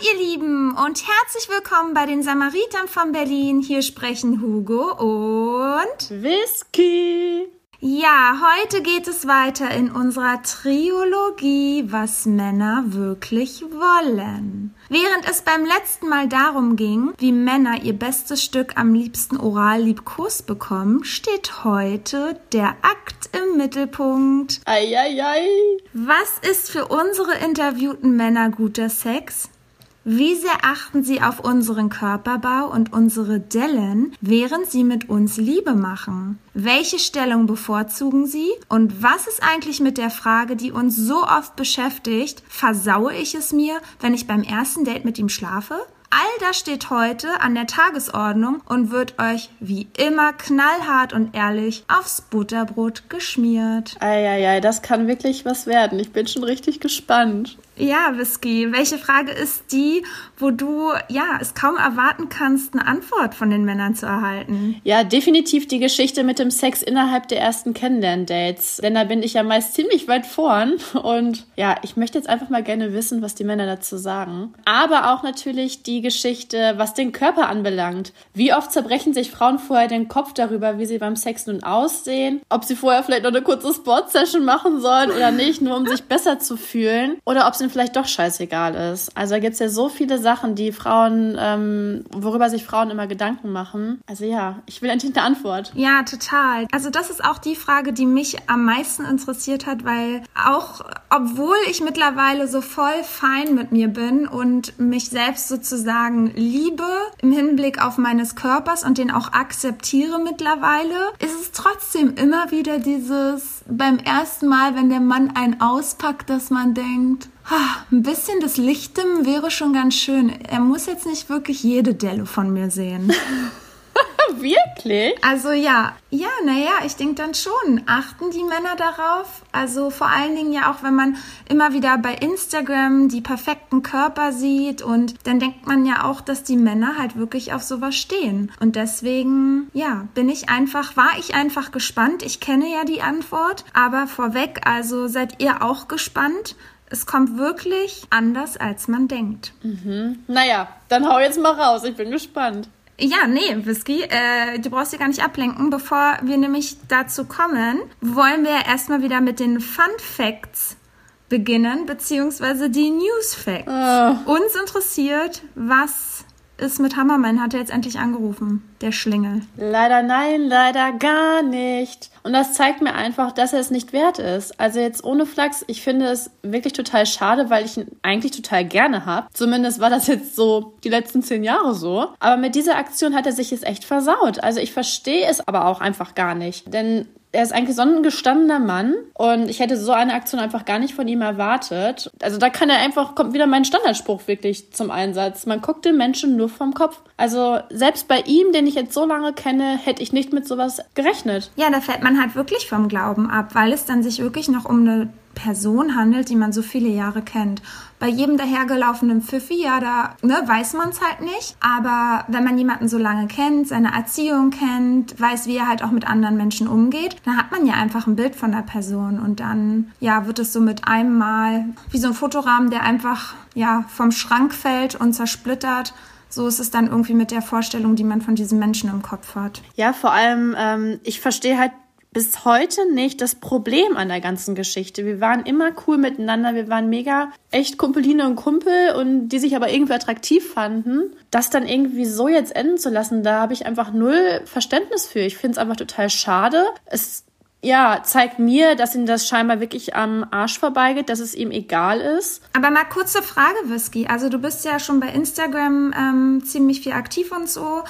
Ihr Lieben, und herzlich willkommen bei den Samaritern von Berlin. Hier sprechen Hugo und. Whisky. Ja, heute geht es weiter in unserer Triologie, was Männer wirklich wollen. Während es beim letzten Mal darum ging, wie Männer ihr bestes Stück am liebsten oral Liebkuss bekommen, steht heute der Akt im Mittelpunkt. Eieiei. Was ist für unsere interviewten Männer guter Sex? Wie sehr achten sie auf unseren Körperbau und unsere Dellen, während sie mit uns Liebe machen? Welche Stellung bevorzugen sie? Und was ist eigentlich mit der Frage, die uns so oft beschäftigt, versaue ich es mir, wenn ich beim ersten Date mit ihm schlafe? All das steht heute an der Tagesordnung und wird euch wie immer knallhart und ehrlich aufs Butterbrot geschmiert. Eieiei, das kann wirklich was werden. Ich bin schon richtig gespannt. Ja, Whisky, welche Frage ist die, wo du ja es kaum erwarten kannst, eine Antwort von den Männern zu erhalten? Ja, definitiv die Geschichte mit dem Sex innerhalb der ersten Kennenlern-Dates. Denn da bin ich ja meist ziemlich weit vorn. Und ja, ich möchte jetzt einfach mal gerne wissen, was die Männer dazu sagen. Aber auch natürlich die Geschichte, was den Körper anbelangt. Wie oft zerbrechen sich Frauen vorher den Kopf darüber, wie sie beim Sex nun aussehen? Ob sie vorher vielleicht noch eine kurze Sport-Session machen sollen oder nicht, nur um sich besser zu fühlen? Oder ob es ihnen vielleicht doch scheißegal ist. Also da gibt's ja so viele Sachen, die Frauen, ähm, worüber sich Frauen immer Gedanken machen. Also ja, ich will endlich eine Antwort. Ja, total. Also das ist auch die Frage, die mich am meisten interessiert hat, weil auch obwohl ich mittlerweile so voll fein mit mir bin und mich selbst sozusagen liebe im Hinblick auf meines Körpers und den auch akzeptiere mittlerweile, ist es trotzdem immer wieder dieses beim ersten Mal, wenn der Mann einen auspackt, dass man denkt, ein bisschen des Lichtem wäre schon ganz schön. Er muss jetzt nicht wirklich jede Delle von mir sehen. Wirklich? Also ja, ja, naja, ich denke dann schon. Achten die Männer darauf? Also vor allen Dingen ja auch, wenn man immer wieder bei Instagram die perfekten Körper sieht und dann denkt man ja auch, dass die Männer halt wirklich auf sowas stehen. Und deswegen, ja, bin ich einfach, war ich einfach gespannt. Ich kenne ja die Antwort, aber vorweg, also seid ihr auch gespannt? Es kommt wirklich anders, als man denkt. Mhm. Naja, dann hau jetzt mal raus. Ich bin gespannt. Ja, nee, Whisky, äh, du brauchst dich gar nicht ablenken. Bevor wir nämlich dazu kommen, wollen wir erstmal wieder mit den Fun Facts beginnen, beziehungsweise die News Facts. Oh. Uns interessiert, was ist mit Hammerman? Hat er jetzt endlich angerufen, der Schlingel. Leider nein, leider gar nicht. Und das zeigt mir einfach, dass er es nicht wert ist. Also jetzt ohne Flachs, ich finde es wirklich total schade, weil ich ihn eigentlich total gerne habe. Zumindest war das jetzt so die letzten zehn Jahre so. Aber mit dieser Aktion hat er sich es echt versaut. Also ich verstehe es aber auch einfach gar nicht. Denn er ist eigentlich so ein gestandener Mann und ich hätte so eine Aktion einfach gar nicht von ihm erwartet. Also da kann er einfach, kommt wieder mein Standardspruch wirklich zum Einsatz. Man guckt den Menschen nur vom Kopf. Also selbst bei ihm, den ich jetzt so lange kenne, hätte ich nicht mit sowas gerechnet. Ja, da fällt man halt wirklich vom Glauben ab, weil es dann sich wirklich noch um eine Person handelt, die man so viele Jahre kennt. Bei jedem dahergelaufenen Pfiffi, ja, da ne, weiß man es halt nicht. Aber wenn man jemanden so lange kennt, seine Erziehung kennt, weiß, wie er halt auch mit anderen Menschen umgeht, dann hat man ja einfach ein Bild von der Person. Und dann, ja, wird es so mit einem Mal wie so ein Fotorahmen, der einfach, ja, vom Schrank fällt und zersplittert. So ist es dann irgendwie mit der Vorstellung, die man von diesem Menschen im Kopf hat. Ja, vor allem, ähm, ich verstehe halt bis heute nicht das Problem an der ganzen Geschichte. Wir waren immer cool miteinander, wir waren mega echt Kumpeline und Kumpel und die sich aber irgendwie attraktiv fanden. Das dann irgendwie so jetzt enden zu lassen, da habe ich einfach null Verständnis für. Ich finde es einfach total schade. Es ja, zeigt mir, dass ihm das scheinbar wirklich am Arsch vorbeigeht, dass es ihm egal ist. Aber mal kurze Frage, Whisky. Also du bist ja schon bei Instagram ähm, ziemlich viel aktiv und so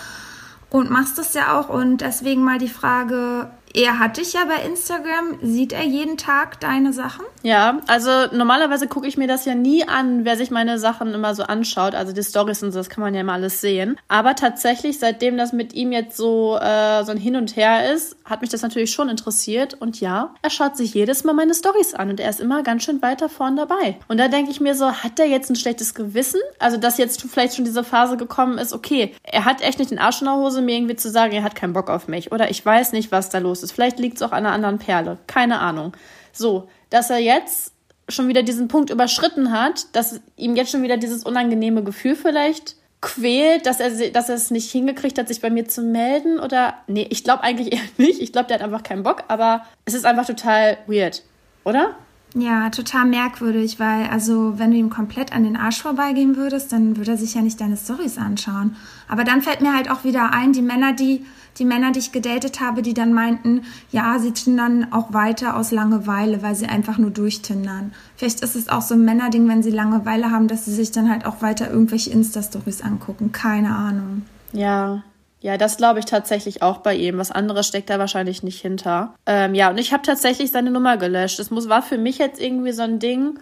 und machst das ja auch. Und deswegen mal die Frage, er hat dich ja bei Instagram. Sieht er jeden Tag deine Sachen? Ja, also normalerweise gucke ich mir das ja nie an, wer sich meine Sachen immer so anschaut. Also die Stories und so, das kann man ja immer alles sehen. Aber tatsächlich, seitdem das mit ihm jetzt so, äh, so ein Hin und Her ist, hat mich das natürlich schon interessiert. Und ja, er schaut sich jedes Mal meine Stories an und er ist immer ganz schön weiter vorn dabei. Und da denke ich mir so, hat der jetzt ein schlechtes Gewissen? Also, dass jetzt vielleicht schon diese Phase gekommen ist, okay, er hat echt nicht den Arsch in der Hose, mir irgendwie zu sagen, er hat keinen Bock auf mich. Oder ich weiß nicht, was da los ist. Vielleicht liegt es auch an einer anderen Perle. Keine Ahnung. So, dass er jetzt schon wieder diesen Punkt überschritten hat, dass ihm jetzt schon wieder dieses unangenehme Gefühl vielleicht quält, dass er, dass er es nicht hingekriegt hat, sich bei mir zu melden oder nee, ich glaube eigentlich eher nicht. Ich glaube, der hat einfach keinen Bock, aber es ist einfach total weird, oder? Ja, total merkwürdig, weil also wenn du ihm komplett an den Arsch vorbeigehen würdest, dann würde er sich ja nicht deine Stories anschauen. Aber dann fällt mir halt auch wieder ein, die Männer, die die Männer, die ich gedatet habe, die dann meinten, ja, sie tindern auch weiter aus Langeweile, weil sie einfach nur durchtindern. Vielleicht ist es auch so ein Männerding, wenn sie Langeweile haben, dass sie sich dann halt auch weiter irgendwelche Insta-Stories angucken. Keine Ahnung. Ja, ja, das glaube ich tatsächlich auch bei ihm. Was anderes steckt da wahrscheinlich nicht hinter. Ähm, ja, und ich habe tatsächlich seine Nummer gelöscht. Muss, war für mich jetzt irgendwie so ein Ding,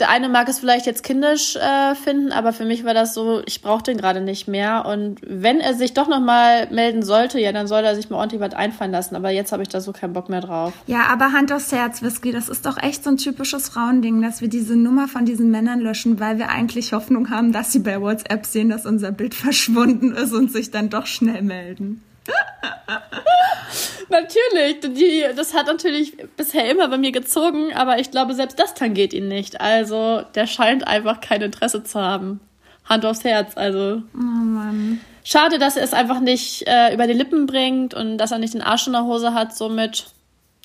der eine mag es vielleicht jetzt kindisch äh, finden, aber für mich war das so, ich brauche den gerade nicht mehr. Und wenn er sich doch nochmal melden sollte, ja, dann soll er sich mal ordentlich was einfallen lassen. Aber jetzt habe ich da so keinen Bock mehr drauf. Ja, aber Hand aufs Herz, Whisky, das ist doch echt so ein typisches Frauending, dass wir diese Nummer von diesen Männern löschen, weil wir eigentlich Hoffnung haben, dass sie bei WhatsApp sehen, dass unser Bild verschwunden ist und sich dann doch schnell melden. natürlich, die, das hat natürlich bisher immer bei mir gezogen, aber ich glaube, selbst das tangiert ihn nicht. Also, der scheint einfach kein Interesse zu haben. Hand aufs Herz, also. Oh Mann. Schade, dass er es einfach nicht äh, über die Lippen bringt und dass er nicht den Arsch in der Hose hat, so mit,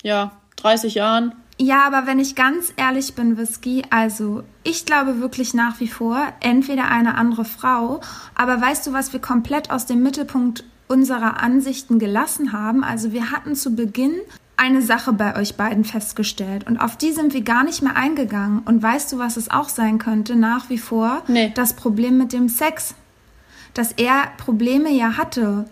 ja, 30 Jahren. Ja, aber wenn ich ganz ehrlich bin, Whisky, also ich glaube wirklich nach wie vor, entweder eine andere Frau, aber weißt du, was wir komplett aus dem Mittelpunkt unserer Ansichten gelassen haben. Also wir hatten zu Beginn eine Sache bei euch beiden festgestellt und auf die sind wir gar nicht mehr eingegangen. Und weißt du, was es auch sein könnte? Nach wie vor nee. das Problem mit dem Sex. Dass er Probleme ja hatte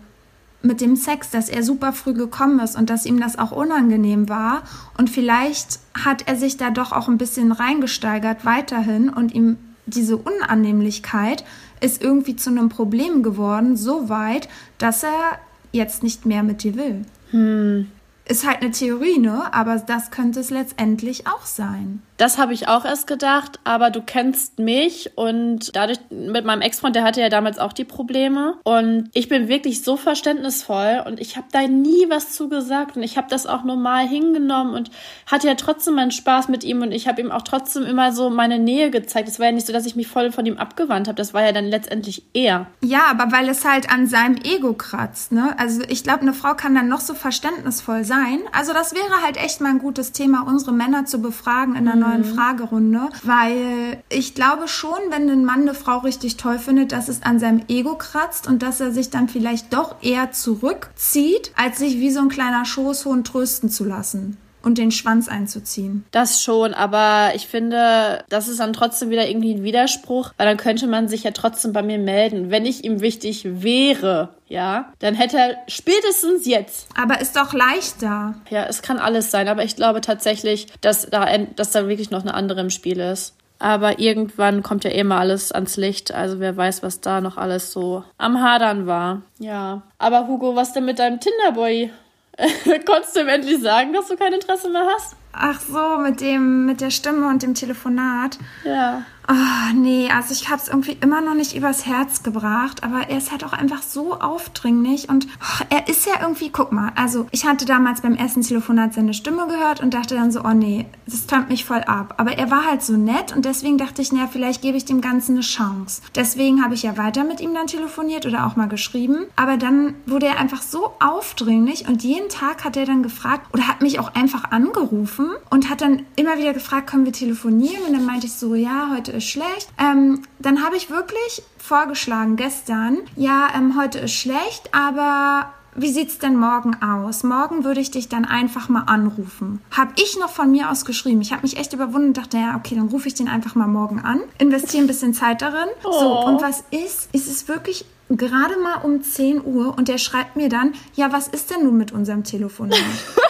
mit dem Sex, dass er super früh gekommen ist und dass ihm das auch unangenehm war. Und vielleicht hat er sich da doch auch ein bisschen reingesteigert weiterhin und ihm diese Unannehmlichkeit ist irgendwie zu einem Problem geworden, so weit, dass er jetzt nicht mehr mit dir will. Hm. Ist halt eine Theorie, ne? Aber das könnte es letztendlich auch sein. Das habe ich auch erst gedacht, aber du kennst mich und dadurch mit meinem Ex-Freund, der hatte ja damals auch die Probleme und ich bin wirklich so verständnisvoll und ich habe da nie was zu gesagt und ich habe das auch normal hingenommen und hatte ja trotzdem meinen Spaß mit ihm und ich habe ihm auch trotzdem immer so meine Nähe gezeigt. Es war ja nicht so, dass ich mich voll von ihm abgewandt habe, das war ja dann letztendlich er. Ja, aber weil es halt an seinem Ego kratzt, ne? Also ich glaube, eine Frau kann dann noch so verständnisvoll sein. Also das wäre halt echt mal ein gutes Thema, unsere Männer zu befragen in der mhm neuen Fragerunde, weil ich glaube schon, wenn ein Mann eine Frau richtig toll findet, dass es an seinem Ego kratzt und dass er sich dann vielleicht doch eher zurückzieht, als sich wie so ein kleiner Schoßhund trösten zu lassen und den Schwanz einzuziehen. Das schon, aber ich finde, das ist dann trotzdem wieder irgendwie ein Widerspruch, weil dann könnte man sich ja trotzdem bei mir melden. Wenn ich ihm wichtig wäre, ja, dann hätte er spätestens jetzt. Aber ist doch leichter. Ja, es kann alles sein, aber ich glaube tatsächlich, dass da, dass da wirklich noch eine andere im Spiel ist. Aber irgendwann kommt ja eh mal alles ans Licht. Also wer weiß, was da noch alles so am Hadern war. Ja. Aber Hugo, was denn mit deinem Tinderboy? Konntest du ihm endlich sagen, dass du kein Interesse mehr hast? Ach so, mit dem, mit der Stimme und dem Telefonat. Ja. Oh, nee, also ich habe es irgendwie immer noch nicht übers Herz gebracht, aber er ist halt auch einfach so aufdringlich und oh, er ist ja irgendwie, guck mal, also ich hatte damals beim ersten Telefonat seine Stimme gehört und dachte dann so, oh nee, das tönt mich voll ab. Aber er war halt so nett und deswegen dachte ich, naja, vielleicht gebe ich dem Ganzen eine Chance. Deswegen habe ich ja weiter mit ihm dann telefoniert oder auch mal geschrieben, aber dann wurde er einfach so aufdringlich und jeden Tag hat er dann gefragt oder hat mich auch einfach angerufen und hat dann immer wieder gefragt, können wir telefonieren? Und dann meinte ich so, ja, heute ist schlecht. Ähm, dann habe ich wirklich vorgeschlagen gestern, ja, ähm, heute ist schlecht, aber wie sieht's denn morgen aus? Morgen würde ich dich dann einfach mal anrufen. Hab ich noch von mir aus geschrieben. Ich habe mich echt überwunden und dachte, ja, okay, dann rufe ich den einfach mal morgen an. Investiere ein bisschen Zeit darin. Oh. So, und was ist? Ist es wirklich gerade mal um 10 Uhr und der schreibt mir dann, ja, was ist denn nun mit unserem Telefonat?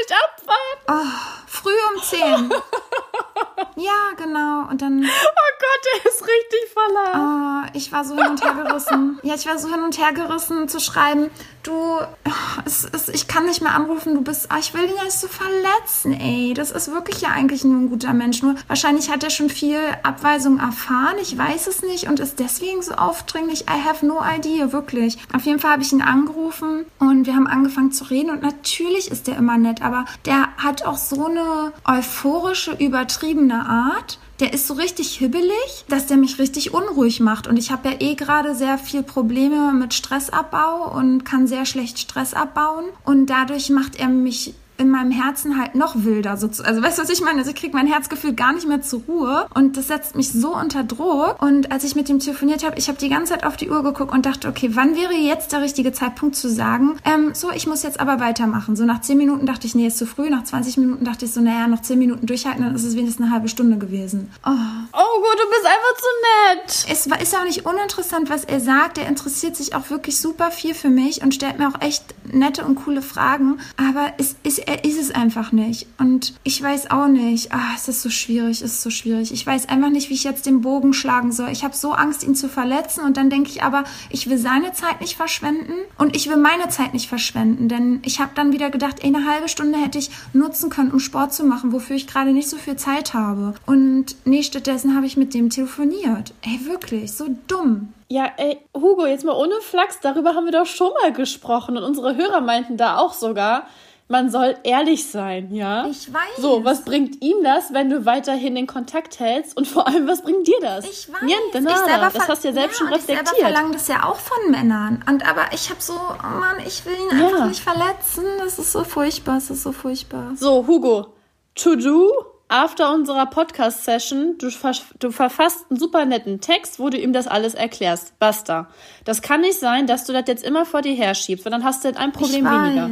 nicht abwarten. Oh, früh um 10. ja, genau. Und dann. Oh Gott, der ist richtig voller. Oh, ich war so hin und her gerissen. Ja, ich war so hin und her gerissen zu schreiben, du, es, es, ich kann nicht mehr anrufen, du bist, ah, ich will dich nicht so verletzen, ey. Das ist wirklich ja eigentlich nur ein guter Mensch. Nur wahrscheinlich hat er schon viel Abweisung erfahren, ich weiß es nicht und ist deswegen so aufdringlich. I have no idea, wirklich. Auf jeden Fall habe ich ihn angerufen und wir haben angefangen zu reden und natürlich ist der immer nett, aber der hat auch so eine euphorische, übertriebene Art der ist so richtig hibbelig, dass der mich richtig unruhig macht. Und ich habe ja eh gerade sehr viel Probleme mit Stressabbau und kann sehr schlecht Stress abbauen. Und dadurch macht er mich in meinem Herzen halt noch wilder. So zu, also weißt du, was ich meine? Also ich kriege mein Herzgefühl gar nicht mehr zur Ruhe und das setzt mich so unter Druck. Und als ich mit ihm telefoniert habe, ich habe die ganze Zeit auf die Uhr geguckt und dachte, okay, wann wäre jetzt der richtige Zeitpunkt zu sagen, ähm, so, ich muss jetzt aber weitermachen. So nach 10 Minuten dachte ich, nee, ist zu früh. Nach 20 Minuten dachte ich so, naja, noch 10 Minuten durchhalten, dann ist es wenigstens eine halbe Stunde gewesen. Oh, oh gut, du bist einfach zu nett. Es war, ist auch nicht uninteressant, was er sagt. Er interessiert sich auch wirklich super viel für mich und stellt mir auch echt nette und coole Fragen. Aber es ist, er ist es einfach nicht. Und ich weiß auch nicht. Ah, es ist so schwierig, es ist so schwierig. Ich weiß einfach nicht, wie ich jetzt den Bogen schlagen soll. Ich habe so Angst, ihn zu verletzen. Und dann denke ich aber, ich will seine Zeit nicht verschwenden und ich will meine Zeit nicht verschwenden. Denn ich habe dann wieder gedacht, ey, eine halbe Stunde hätte ich nutzen können, um Sport zu machen, wofür ich gerade nicht so viel Zeit habe. Und nee, stattdessen habe ich mit dem telefoniert. Ey, wirklich, so dumm. Ja, ey, Hugo, jetzt mal ohne Flachs, darüber haben wir doch schon mal gesprochen und unsere Hörer meinten da auch sogar, man soll ehrlich sein, ja? Ich weiß. So, was bringt ihm das, wenn du weiterhin den Kontakt hältst? Und vor allem, was bringt dir das? Ich weiß. Niente, nada. Ich selber das hast du ja selbst schon reflektiert. Ich selber verlange das ja auch von Männern. Und aber ich habe so, oh Mann, ich will ihn einfach nicht verletzen. Das ist so furchtbar, das ist so furchtbar. So, Hugo, to do after unserer Podcast-Session, du, du, verfasst einen super netten Text, wo du ihm das alles erklärst. Basta. Das kann nicht sein, dass du das jetzt immer vor dir herschiebst, weil dann hast du ein Problem ich weniger.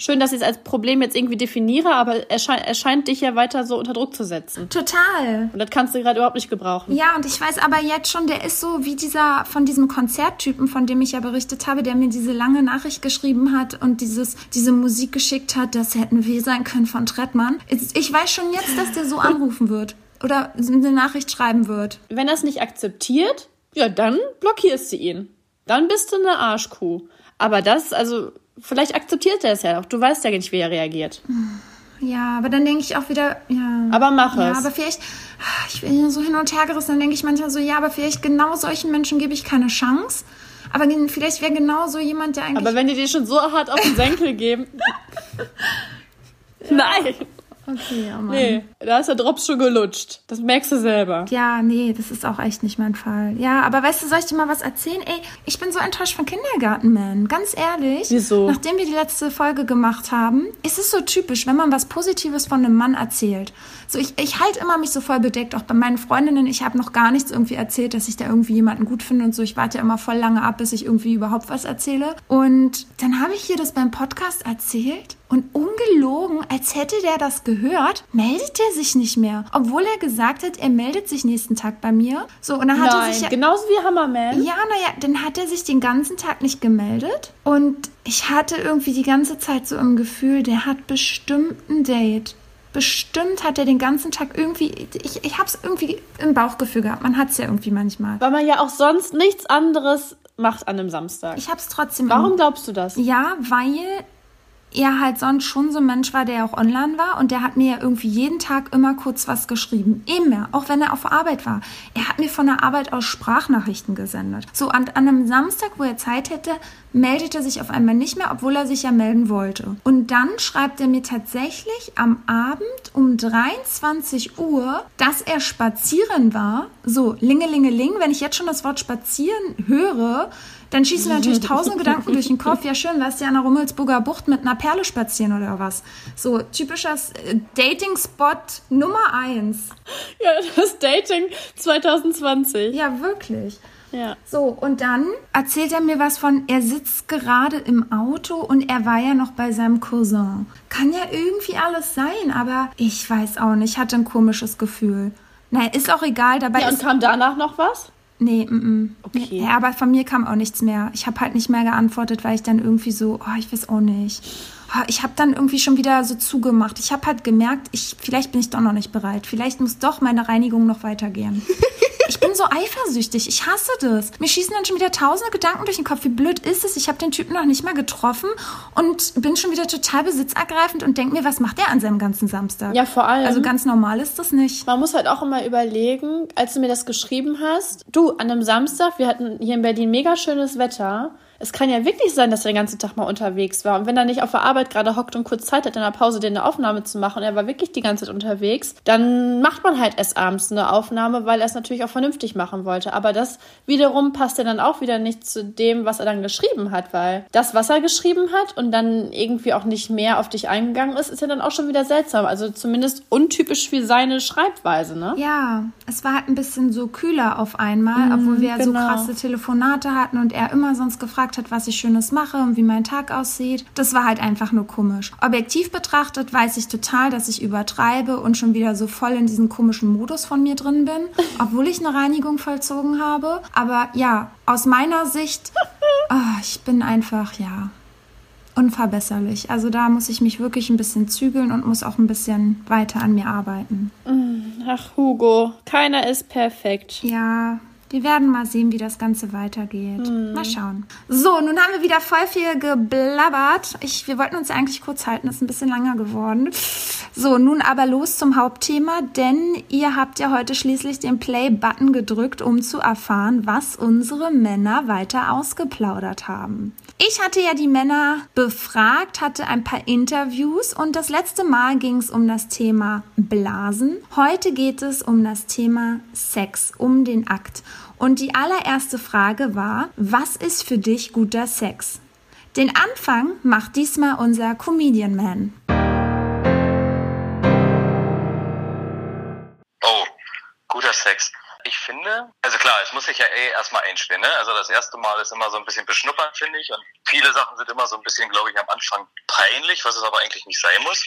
Schön, dass ich es als Problem jetzt irgendwie definiere, aber er, scheint, scheint dich ja weiter so unter Druck zu setzen. Total. Und das kannst du gerade überhaupt nicht gebrauchen. Ja, und ich weiß aber jetzt schon, der ist so wie dieser von diesem Konzerttypen, von dem ich ja berichtet habe, der mir diese lange Nachricht geschrieben hat und dieses, diese Musik geschickt hat, das hätten wir sein können von Trettmann. Ich weiß schon jetzt, dass der so anrufen wird. Oder eine Nachricht schreiben wird. Wenn er es nicht akzeptiert, ja, dann blockierst du ihn. Dann bist du eine Arschkuh. Aber das, also, Vielleicht akzeptiert er es ja auch. Du weißt ja nicht, wie er reagiert. Ja, aber dann denke ich auch wieder, ja. Aber mach ja, es. aber vielleicht, ich bin so hin und her gerissen, dann denke ich manchmal so, ja, aber vielleicht genau solchen Menschen gebe ich keine Chance. Aber vielleicht wäre genau so jemand, der eigentlich. Aber wenn die dir schon so hart auf den Senkel geben. ja. Nein! Okay, ja, Mann. Nee, da ist der Drops schon gelutscht. Das merkst du selber. Ja, nee, das ist auch echt nicht mein Fall. Ja, aber weißt du, soll ich dir mal was erzählen? Ey, ich bin so enttäuscht von Kindergartenman. Ganz ehrlich. Wieso? Nachdem wir die letzte Folge gemacht haben, ist es so typisch, wenn man was Positives von einem Mann erzählt. So, ich, ich halte immer mich so voll bedeckt, auch bei meinen Freundinnen. Ich habe noch gar nichts irgendwie erzählt, dass ich da irgendwie jemanden gut finde und so. Ich warte ja immer voll lange ab, bis ich irgendwie überhaupt was erzähle. Und dann habe ich hier das beim Podcast erzählt und ungelogen, als hätte der das gehört, meldet er sich nicht mehr. Obwohl er gesagt hat, er meldet sich nächsten Tag bei mir. So, und dann hat Nein, er sich. Ja, genauso wie Hammerman. Ja, naja, dann hat er sich den ganzen Tag nicht gemeldet. Und ich hatte irgendwie die ganze Zeit so im Gefühl, der hat bestimmt ein Date. Bestimmt hat er den ganzen Tag irgendwie, ich, ich hab's irgendwie im Bauchgefühl gehabt. Man hat's ja irgendwie manchmal. Weil man ja auch sonst nichts anderes macht an einem Samstag. Ich hab's trotzdem. Warum glaubst du das? Ja, weil er halt sonst schon so ein Mensch war, der auch online war und der hat mir ja irgendwie jeden Tag immer kurz was geschrieben. Immer, auch wenn er auf Arbeit war. Er hat mir von der Arbeit aus Sprachnachrichten gesendet. So an, an einem Samstag, wo er Zeit hätte, meldet er sich auf einmal nicht mehr, obwohl er sich ja melden wollte. Und dann schreibt er mir tatsächlich am Abend um 23 Uhr, dass er spazieren war. So, lingelingeling, wenn ich jetzt schon das Wort spazieren höre, dann schießen natürlich tausend Gedanken durch den Kopf. Ja, schön, warst du ja an der Rummelsburger Bucht mit einer Perle spazieren oder was? So, typischer äh, Dating-Spot Nummer eins. Ja, das Dating 2020. Ja, wirklich. Ja. So, und dann erzählt er mir was von, er sitzt gerade im Auto und er war ja noch bei seinem Cousin. Kann ja irgendwie alles sein, aber ich weiß auch nicht, ich hatte ein komisches Gefühl. Naja, ist auch egal, dabei ja, und kam danach noch was? Nee, mm, mm. Okay. Ja, aber von mir kam auch nichts mehr. Ich habe halt nicht mehr geantwortet, weil ich dann irgendwie so, oh, ich weiß auch nicht. Ich habe dann irgendwie schon wieder so zugemacht. Ich habe halt gemerkt, ich, vielleicht bin ich doch noch nicht bereit. Vielleicht muss doch meine Reinigung noch weitergehen. Ich bin so eifersüchtig. Ich hasse das. Mir schießen dann schon wieder tausende Gedanken durch den Kopf. Wie blöd ist es? Ich habe den Typen noch nicht mal getroffen und bin schon wieder total besitzergreifend und denke mir, was macht der an seinem ganzen Samstag? Ja, vor allem. Also ganz normal ist das nicht. Man muss halt auch immer überlegen, als du mir das geschrieben hast, du, an einem Samstag, wir hatten hier in Berlin mega schönes Wetter es kann ja wirklich sein, dass er den ganzen Tag mal unterwegs war. Und wenn er nicht auf der Arbeit gerade hockt und kurz Zeit hat, in der Pause eine Aufnahme zu machen, und er war wirklich die ganze Zeit unterwegs, dann macht man halt erst abends eine Aufnahme, weil er es natürlich auch vernünftig machen wollte. Aber das wiederum passt ja dann auch wieder nicht zu dem, was er dann geschrieben hat, weil das, was er geschrieben hat und dann irgendwie auch nicht mehr auf dich eingegangen ist, ist ja dann auch schon wieder seltsam. Also zumindest untypisch für seine Schreibweise, ne? Ja, es war halt ein bisschen so kühler auf einmal, mm, obwohl wir genau. so krasse Telefonate hatten und er immer sonst gefragt gefragt hat, was ich Schönes mache und wie mein Tag aussieht. Das war halt einfach nur komisch. Objektiv betrachtet weiß ich total, dass ich übertreibe und schon wieder so voll in diesem komischen Modus von mir drin bin, obwohl ich eine Reinigung vollzogen habe. Aber ja, aus meiner Sicht, oh, ich bin einfach, ja, unverbesserlich. Also da muss ich mich wirklich ein bisschen zügeln und muss auch ein bisschen weiter an mir arbeiten. Ach, Hugo, keiner ist perfekt. Ja, wir werden mal sehen, wie das Ganze weitergeht. Hm. Mal schauen. So, nun haben wir wieder voll viel geblabbert. Ich, wir wollten uns eigentlich kurz halten, ist ein bisschen langer geworden. So, nun aber los zum Hauptthema, denn ihr habt ja heute schließlich den Play-Button gedrückt, um zu erfahren, was unsere Männer weiter ausgeplaudert haben. Ich hatte ja die Männer befragt, hatte ein paar Interviews und das letzte Mal ging es um das Thema Blasen. Heute geht es um das Thema Sex, um den Akt. Und die allererste Frage war, was ist für dich guter Sex? Den Anfang macht diesmal unser Comedian Man. Oh, guter Sex. Ich finde, also klar, es muss sich ja eh erstmal einspielen. Ne? Also das erste Mal ist immer so ein bisschen beschnuppern, finde ich. Und viele Sachen sind immer so ein bisschen, glaube ich, am Anfang peinlich, was es aber eigentlich nicht sein muss.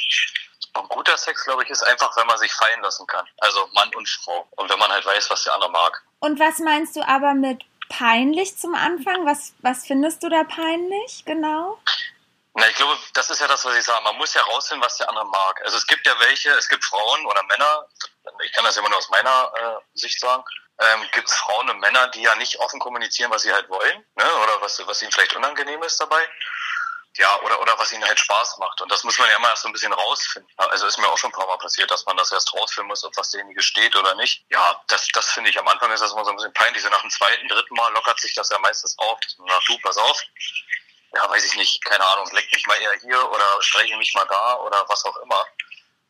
Und guter Sex, glaube ich, ist einfach, wenn man sich fallen lassen kann. Also Mann und Frau. Und wenn man halt weiß, was der andere mag. Und was meinst du aber mit peinlich zum Anfang? Was, was findest du da peinlich, genau? Na, ich glaube, das ist ja das, was ich sage. Man muss ja rausfinden, was der andere mag. Also es gibt ja welche, es gibt Frauen oder Männer, ich kann das immer nur aus meiner äh, Sicht sagen, ähm, gibt es Frauen und Männer, die ja nicht offen kommunizieren, was sie halt wollen, ne? oder was, was ihnen vielleicht unangenehm ist dabei ja, oder, oder was ihnen halt Spaß macht. Und das muss man ja immer erst so ein bisschen rausfinden. Also ist mir auch schon ein paar Mal passiert, dass man das erst rausfinden muss, ob was derjenige steht oder nicht. Ja, das, das finde ich am Anfang ist das immer so ein bisschen peinlich. Nach dem zweiten, dritten Mal lockert sich das ja meistens auf. Nach du, pass auf. Ja, weiß ich nicht, keine Ahnung, leck mich mal eher hier oder streiche mich mal da oder was auch immer.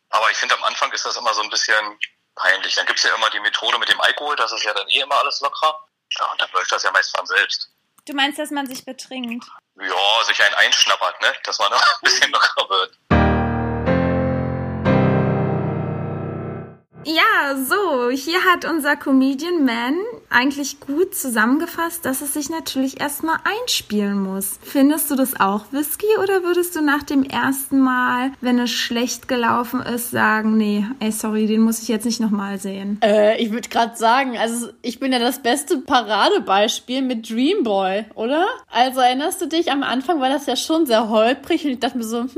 Aber ich finde am Anfang ist das immer so ein bisschen peinlich. Dann gibt's ja immer die Methode mit dem Alkohol, das ist ja dann eh immer alles locker. Ja, und dann läuft das ja meist von selbst. Du meinst, dass man sich betrinkt? Ja, sich ein einschnappert, ne? Dass man noch ein bisschen locker wird. Ja, so, hier hat unser Comedian Man eigentlich gut zusammengefasst, dass es sich natürlich erstmal einspielen muss. Findest du das auch Whisky oder würdest du nach dem ersten Mal, wenn es schlecht gelaufen ist, sagen, nee, ey, sorry, den muss ich jetzt nicht nochmal sehen? Äh, ich würde gerade sagen, also ich bin ja das beste Paradebeispiel mit Dreamboy, oder? Also erinnerst du dich, am Anfang war das ja schon sehr holprig und ich dachte mir so, hm,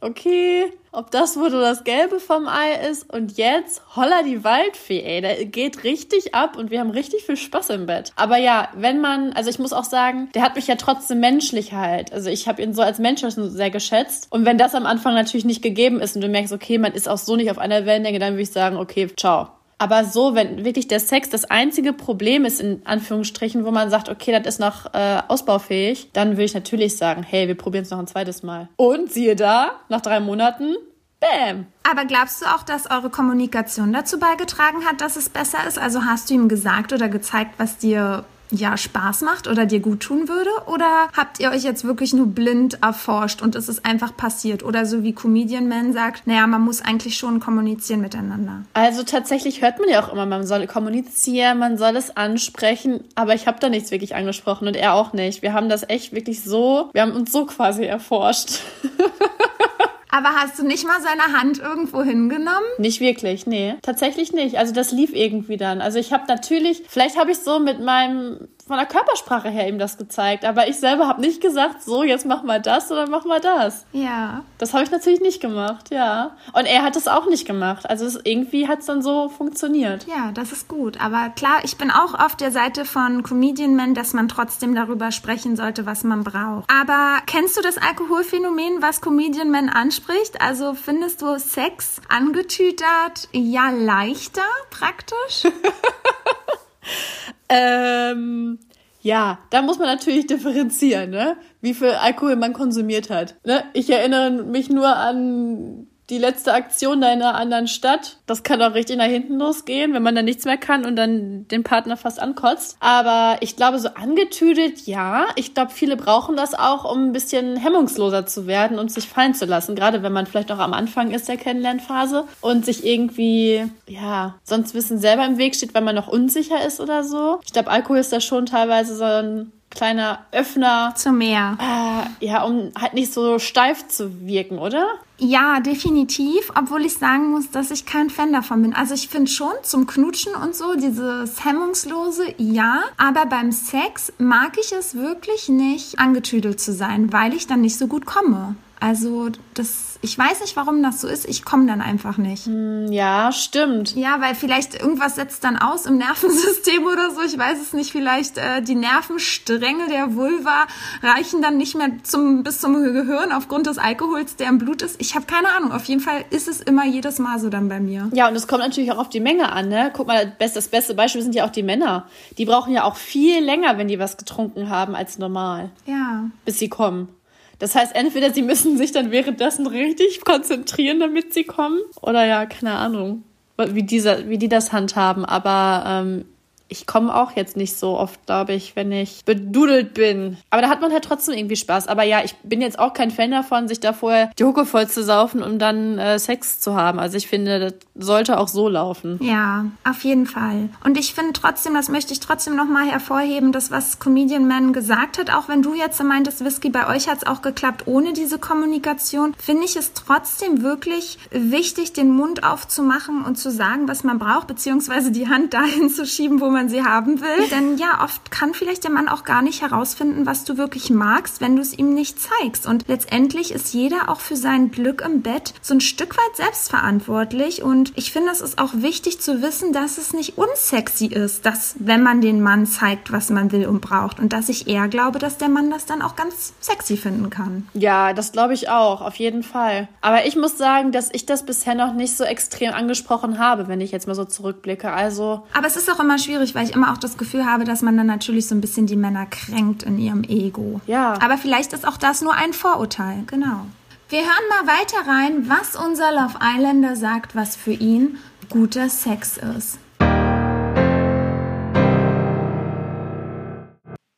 okay, ob das wohl das Gelbe vom Ei ist. Und jetzt, holla die Waldfee, ey, der geht richtig ab und wir haben richtig viel Spaß im Bett. Aber ja, wenn man, also ich muss auch sagen, der hat mich ja trotzdem menschlich halt. Also ich habe ihn so als Mensch sehr geschätzt. Und wenn das am Anfang natürlich nicht gegeben ist und du merkst, okay, man ist auch so nicht auf einer Wellenlänge, dann würde ich sagen, okay, ciao. Aber so, wenn wirklich der Sex das einzige Problem ist, in Anführungsstrichen, wo man sagt, okay, das ist noch äh, ausbaufähig, dann würde ich natürlich sagen, hey, wir probieren es noch ein zweites Mal. Und siehe da, nach drei Monaten, Bam. Aber glaubst du auch, dass eure Kommunikation dazu beigetragen hat, dass es besser ist? Also hast du ihm gesagt oder gezeigt, was dir ja Spaß macht oder dir gut tun würde? Oder habt ihr euch jetzt wirklich nur blind erforscht und es ist einfach passiert? Oder so wie Comedian Man sagt, naja, man muss eigentlich schon kommunizieren miteinander. Also tatsächlich hört man ja auch immer, man soll kommunizieren, man soll es ansprechen, aber ich habe da nichts wirklich angesprochen und er auch nicht. Wir haben das echt wirklich so, wir haben uns so quasi erforscht. Aber hast du nicht mal seine Hand irgendwo hingenommen? Nicht wirklich, nee. Tatsächlich nicht. Also das lief irgendwie dann. Also ich habe natürlich, vielleicht habe ich so mit meinem von der Körpersprache her ihm das gezeigt. Aber ich selber habe nicht gesagt, so, jetzt mach mal das oder mach mal das. Ja. Das habe ich natürlich nicht gemacht, ja. Und er hat es auch nicht gemacht. Also es, irgendwie hat es dann so funktioniert. Ja, das ist gut. Aber klar, ich bin auch auf der Seite von Comedian Men, dass man trotzdem darüber sprechen sollte, was man braucht. Aber kennst du das Alkoholphänomen, was Comedian Men anspricht? Also findest du Sex angetütert ja leichter praktisch? Ähm, ja, da muss man natürlich differenzieren, ne? Wie viel Alkohol man konsumiert hat. Ne? Ich erinnere mich nur an die letzte Aktion da in einer anderen Stadt. Das kann auch richtig nach hinten losgehen, wenn man dann nichts mehr kann und dann den Partner fast ankotzt. Aber ich glaube, so angetüdelt, ja. Ich glaube, viele brauchen das auch, um ein bisschen hemmungsloser zu werden und sich fallen zu lassen. Gerade wenn man vielleicht noch am Anfang ist der Kennenlernphase und sich irgendwie, ja, sonst Wissen selber im Weg steht, weil man noch unsicher ist oder so. Ich glaube, Alkohol ist da schon teilweise so ein kleiner Öffner. Zum Meer. Äh, ja, um halt nicht so steif zu wirken, oder? Ja, definitiv, obwohl ich sagen muss, dass ich kein Fan davon bin. Also ich finde schon zum Knutschen und so, dieses Hemmungslose, ja, aber beim Sex mag ich es wirklich nicht, angetüdelt zu sein, weil ich dann nicht so gut komme. Also das, ich weiß nicht, warum das so ist. Ich komme dann einfach nicht. Hm, ja, stimmt. Ja, weil vielleicht irgendwas setzt dann aus im Nervensystem oder so. Ich weiß es nicht. Vielleicht äh, die Nervenstränge der Vulva reichen dann nicht mehr zum bis zum Gehirn aufgrund des Alkohols, der im Blut ist. Ich habe keine Ahnung. Auf jeden Fall ist es immer jedes Mal so dann bei mir. Ja, und es kommt natürlich auch auf die Menge an. Ne? Guck mal, das beste Beispiel sind ja auch die Männer. Die brauchen ja auch viel länger, wenn die was getrunken haben als normal. Ja. Bis sie kommen. Das heißt, entweder sie müssen sich dann währenddessen richtig konzentrieren, damit sie kommen, oder ja, keine Ahnung, wie, dieser, wie die das handhaben. Aber ähm, ich komme auch jetzt nicht so oft, glaube ich, wenn ich bedudelt bin. Aber da hat man halt trotzdem irgendwie Spaß. Aber ja, ich bin jetzt auch kein Fan davon, sich da vorher die Hucke voll zu saufen, um dann äh, Sex zu haben. Also ich finde, das sollte auch so laufen. Ja, auf jeden Fall. Und ich finde trotzdem, das möchte ich trotzdem nochmal hervorheben, das, was Comedian Man gesagt hat, auch wenn du jetzt meintest, Whisky, bei euch hat es auch geklappt ohne diese Kommunikation, finde ich es trotzdem wirklich wichtig, den Mund aufzumachen und zu sagen, was man braucht, beziehungsweise die Hand dahin zu schieben, wo man sie haben will. Denn ja, oft kann vielleicht der Mann auch gar nicht herausfinden, was du wirklich magst, wenn du es ihm nicht zeigst. Und letztendlich ist jeder auch für sein Glück im Bett so ein Stück weit selbstverantwortlich. Und ich finde, es ist auch wichtig zu wissen, dass es nicht unsexy ist, dass wenn man den Mann zeigt, was man will und braucht. Und dass ich eher glaube, dass der Mann das dann auch ganz sexy finden kann. Ja, das glaube ich auch, auf jeden Fall. Aber ich muss sagen, dass ich das bisher noch nicht so extrem angesprochen habe, wenn ich jetzt mal so zurückblicke. Also. Aber es ist auch immer schwierig, weil ich immer auch das Gefühl habe, dass man dann natürlich so ein bisschen die Männer kränkt in ihrem Ego. Ja. Aber vielleicht ist auch das nur ein Vorurteil, genau. Wir hören mal weiter rein, was unser Love Islander sagt, was für ihn guter Sex ist.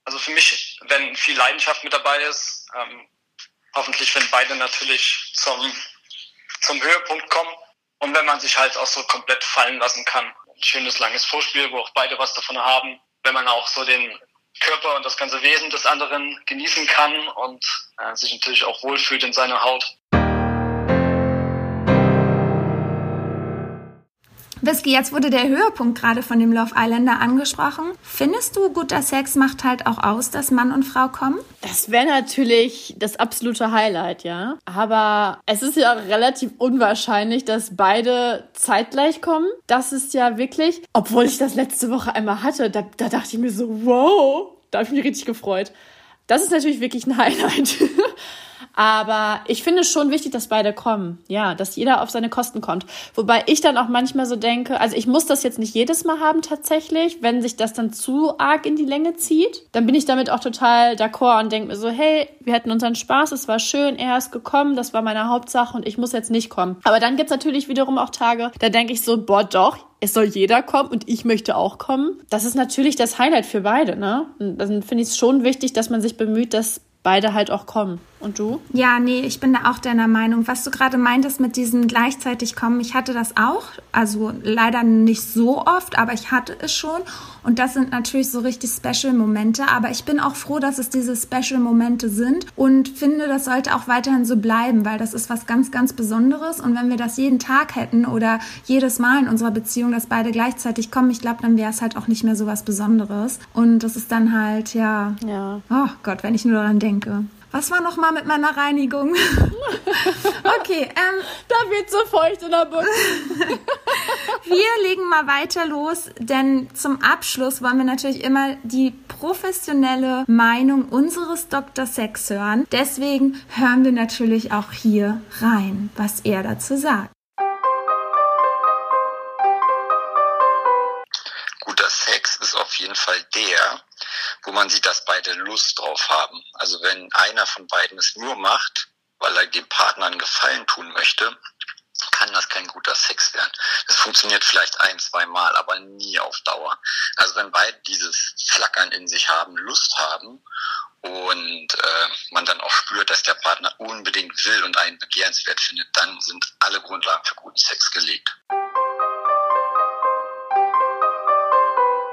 Also für mich, wenn viel Leidenschaft mit dabei ist, ähm, hoffentlich, wenn beide natürlich zum, zum Höhepunkt kommen und wenn man sich halt auch so komplett fallen lassen kann. Schönes langes Vorspiel, wo auch beide was davon haben, wenn man auch so den Körper und das ganze Wesen des anderen genießen kann und äh, sich natürlich auch wohlfühlt in seiner Haut. Whisky, jetzt wurde der Höhepunkt gerade von dem Love Islander angesprochen. Findest du, guter Sex macht halt auch aus, dass Mann und Frau kommen? Das wäre natürlich das absolute Highlight, ja. Aber es ist ja relativ unwahrscheinlich, dass beide zeitgleich kommen. Das ist ja wirklich, obwohl ich das letzte Woche einmal hatte, da, da dachte ich mir so, wow, da habe ich mich richtig gefreut. Das ist natürlich wirklich ein Highlight. Aber ich finde es schon wichtig, dass beide kommen. Ja, dass jeder auf seine Kosten kommt. Wobei ich dann auch manchmal so denke, also ich muss das jetzt nicht jedes Mal haben tatsächlich. Wenn sich das dann zu arg in die Länge zieht, dann bin ich damit auch total d'accord und denke mir so, hey, wir hatten unseren Spaß, es war schön, er ist gekommen, das war meine Hauptsache und ich muss jetzt nicht kommen. Aber dann gibt's natürlich wiederum auch Tage, da denke ich so, boah, doch, es soll jeder kommen und ich möchte auch kommen. Das ist natürlich das Highlight für beide, ne? Und dann finde ich es schon wichtig, dass man sich bemüht, dass beide halt auch kommen. Und du? Ja, nee, ich bin da auch deiner Meinung. Was du gerade meintest mit diesem gleichzeitig kommen, ich hatte das auch. Also leider nicht so oft, aber ich hatte es schon. Und das sind natürlich so richtig Special-Momente. Aber ich bin auch froh, dass es diese Special-Momente sind und finde, das sollte auch weiterhin so bleiben, weil das ist was ganz, ganz Besonderes. Und wenn wir das jeden Tag hätten oder jedes Mal in unserer Beziehung, dass beide gleichzeitig kommen, ich glaube, dann wäre es halt auch nicht mehr so was Besonderes. Und das ist dann halt, ja, Ja. oh Gott, wenn ich nur daran denke. Was war noch mal mit meiner Reinigung? okay, ähm, Da wird so feucht in der Buchse. wir legen mal weiter los, denn zum Abschluss wollen wir natürlich immer die professionelle Meinung unseres Dr. Sex hören. Deswegen hören wir natürlich auch hier rein, was er dazu sagt. guter Sex ist auf jeden Fall der, wo man sieht, dass beide Lust drauf haben. Also wenn einer von beiden es nur macht, weil er dem Partner einen Gefallen tun möchte, kann das kein guter Sex werden. Das funktioniert vielleicht ein, zwei Mal, aber nie auf Dauer. Also wenn beide dieses Flackern in sich haben, Lust haben und äh, man dann auch spürt, dass der Partner unbedingt will und einen begehrenswert findet, dann sind alle Grundlagen für guten Sex gelegt.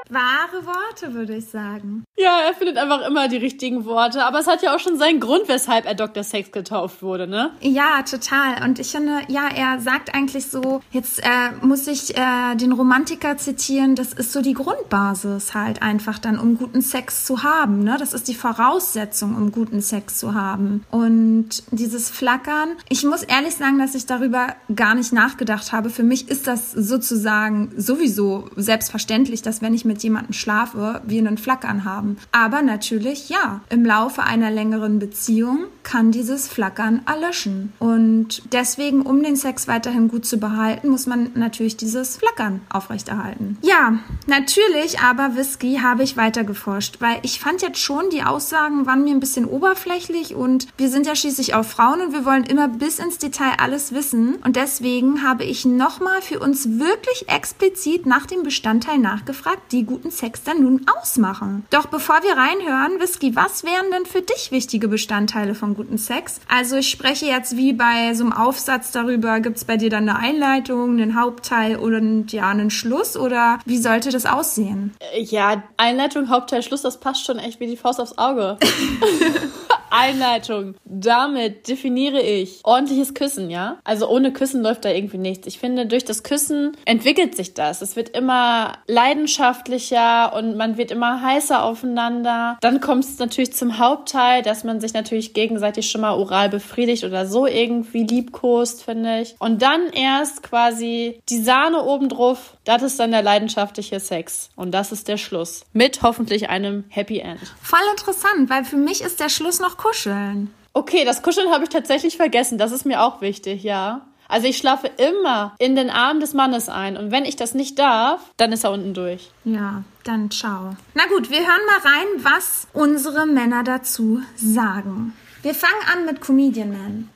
Wahre Worte, würde ich sagen. Ja, er findet einfach immer die richtigen Worte. Aber es hat ja auch schon seinen Grund, weshalb er Dr. Sex getauft wurde, ne? Ja, total. Und ich finde, ja, er sagt eigentlich so, jetzt äh, muss ich äh, den Romantiker zitieren, das ist so die Grundbasis halt einfach dann, um guten Sex zu haben. Ne? Das ist die Voraussetzung, um guten Sex zu haben. Und dieses Flackern, ich muss ehrlich sagen, dass ich darüber gar nicht nachgedacht habe. Für mich ist das sozusagen sowieso selbstverständlich, dass wenn ich mit jemandem schlafe, wir einen Flackern haben. Aber natürlich, ja, im Laufe einer längeren Beziehung kann dieses Flackern erlöschen. Und deswegen, um den Sex weiterhin gut zu behalten, muss man natürlich dieses Flackern aufrechterhalten. Ja, natürlich, aber Whisky habe ich weiter geforscht, weil ich fand jetzt schon, die Aussagen waren mir ein bisschen oberflächlich und wir sind ja schließlich auch Frauen und wir wollen immer bis ins Detail alles wissen. Und deswegen habe ich nochmal für uns wirklich explizit nach dem Bestandteil nachgefragt, die guten Sex dann nun ausmachen. Doch bevor wir reinhören, Whisky, was wären denn für dich wichtige Bestandteile von guten Sex? Also ich spreche jetzt wie bei so einem Aufsatz darüber, gibt es bei dir dann eine Einleitung, einen Hauptteil oder ja, einen Schluss oder wie sollte das aussehen? Ja, Einleitung, Hauptteil, Schluss, das passt schon echt wie die Faust aufs Auge. Einleitung. Damit definiere ich ordentliches Küssen, ja? Also ohne Küssen läuft da irgendwie nichts. Ich finde, durch das Küssen entwickelt sich das. Es wird immer leidenschaftlicher und man wird immer heißer aufeinander. Dann kommt es natürlich zum Hauptteil, dass man sich natürlich gegenseitig schon mal oral befriedigt oder so irgendwie liebkost, finde ich. Und dann erst quasi die Sahne obendrauf. Das ist dann der leidenschaftliche Sex. Und das ist der Schluss. Mit hoffentlich einem Happy End. Voll interessant, weil für mich ist der Schluss noch kuscheln. Okay, das Kuscheln habe ich tatsächlich vergessen. Das ist mir auch wichtig, ja. Also ich schlafe immer in den Arm des Mannes ein. Und wenn ich das nicht darf, dann ist er unten durch. Ja, dann ciao. Na gut, wir hören mal rein, was unsere Männer dazu sagen. Wir fangen an mit Comedian Man.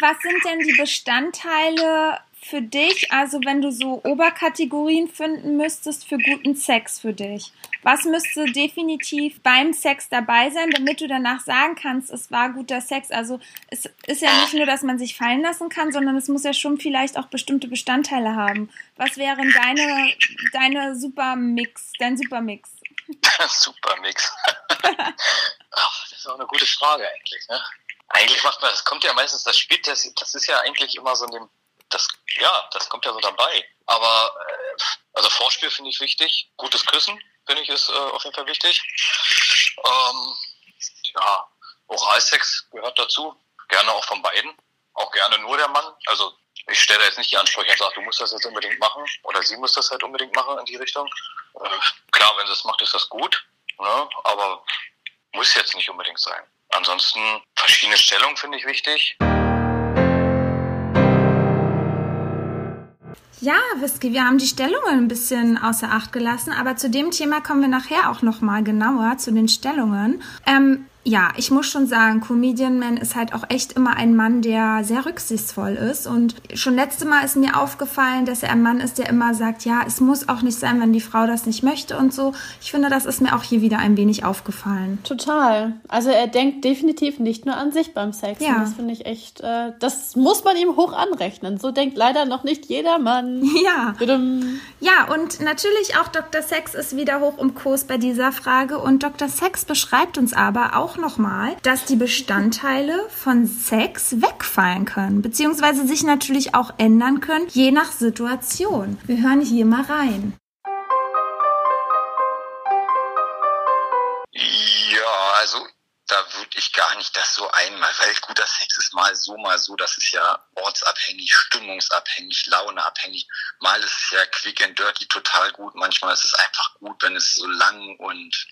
Was sind denn die Bestandteile für dich, also wenn du so Oberkategorien finden müsstest für guten Sex für dich? Was müsste definitiv beim Sex dabei sein, damit du danach sagen kannst, es war guter Sex? Also es ist ja nicht nur, dass man sich fallen lassen kann, sondern es muss ja schon vielleicht auch bestimmte Bestandteile haben. Was wären deine, deine Supermix, dein Supermix? Supermix. Ach, das ist auch eine gute Frage eigentlich. Ne? Eigentlich macht man, das kommt ja meistens, das spielt, das, das ist ja eigentlich immer so in dem, das, ja, das kommt ja so dabei. Aber, äh, also Vorspiel finde ich wichtig, gutes Küssen finde ich ist äh, auf jeden Fall wichtig. Ähm, ja, Oralsex gehört dazu, gerne auch von beiden, auch gerne nur der Mann. Also ich stelle jetzt nicht die Ansprüche und sage, du musst das jetzt unbedingt machen oder sie muss das halt unbedingt machen in die Richtung. Äh, klar, wenn sie es macht, ist das gut, ne? aber muss jetzt nicht unbedingt sein. Ansonsten verschiedene Stellungen finde ich wichtig. Ja, Whisky, wir haben die Stellungen ein bisschen außer Acht gelassen, aber zu dem Thema kommen wir nachher auch nochmal genauer, zu den Stellungen. Ähm, ja, ich muss schon sagen, Comedian Man ist halt auch echt immer ein Mann, der sehr rücksichtsvoll ist. Und schon letzte Mal ist mir aufgefallen, dass er ein Mann ist, der immer sagt, ja, es muss auch nicht sein, wenn die Frau das nicht möchte und so. Ich finde, das ist mir auch hier wieder ein wenig aufgefallen. Total. Also er denkt definitiv nicht nur an sich beim Sex. Ja. Und das finde ich echt, äh, das muss man ihm hoch anrechnen. So denkt leider noch nicht jeder Mann. Ja. Ja, und natürlich auch Dr. Sex ist wieder hoch im Kurs bei dieser Frage. Und Dr. Sex beschreibt uns aber auch nochmal, dass die Bestandteile von Sex wegfallen können, beziehungsweise sich natürlich auch ändern können, je nach Situation. Wir hören hier mal rein. Ja, also da würde ich gar nicht das so einmal, weil guter Sex ist mal so, mal so, das ist ja ortsabhängig, stimmungsabhängig, launeabhängig. Mal ist es ja quick and dirty total gut, manchmal ist es einfach gut, wenn es so lang und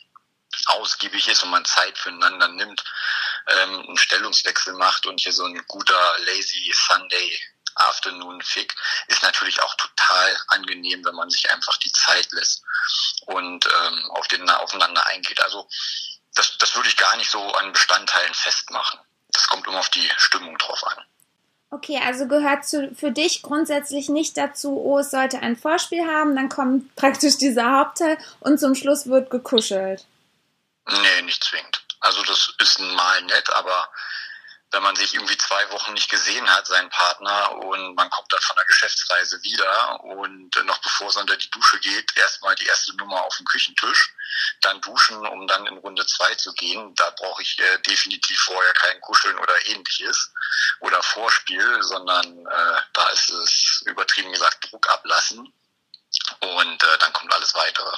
ausgiebig ist und man Zeit füreinander nimmt, ähm, einen Stellungswechsel macht und hier so ein guter lazy Sunday Afternoon Fick ist natürlich auch total angenehm, wenn man sich einfach die Zeit lässt und ähm, auf den aufeinander eingeht. Also das, das würde ich gar nicht so an Bestandteilen festmachen. Das kommt immer auf die Stimmung drauf an. Okay, also gehört zu, für dich grundsätzlich nicht dazu, oh, es sollte ein Vorspiel haben, dann kommt praktisch dieser Hauptteil und zum Schluss wird gekuschelt. Nee, nicht zwingend. Also das ist mal nett, aber wenn man sich irgendwie zwei Wochen nicht gesehen hat, seinen Partner, und man kommt dann von der Geschäftsreise wieder und noch bevor es unter die Dusche geht, erstmal die erste Nummer auf dem Küchentisch, dann duschen, um dann in Runde zwei zu gehen. Da brauche ich äh, definitiv vorher kein Kuscheln oder ähnliches oder Vorspiel, sondern äh, da ist es übertrieben gesagt Druck ablassen und äh, dann kommt alles weitere.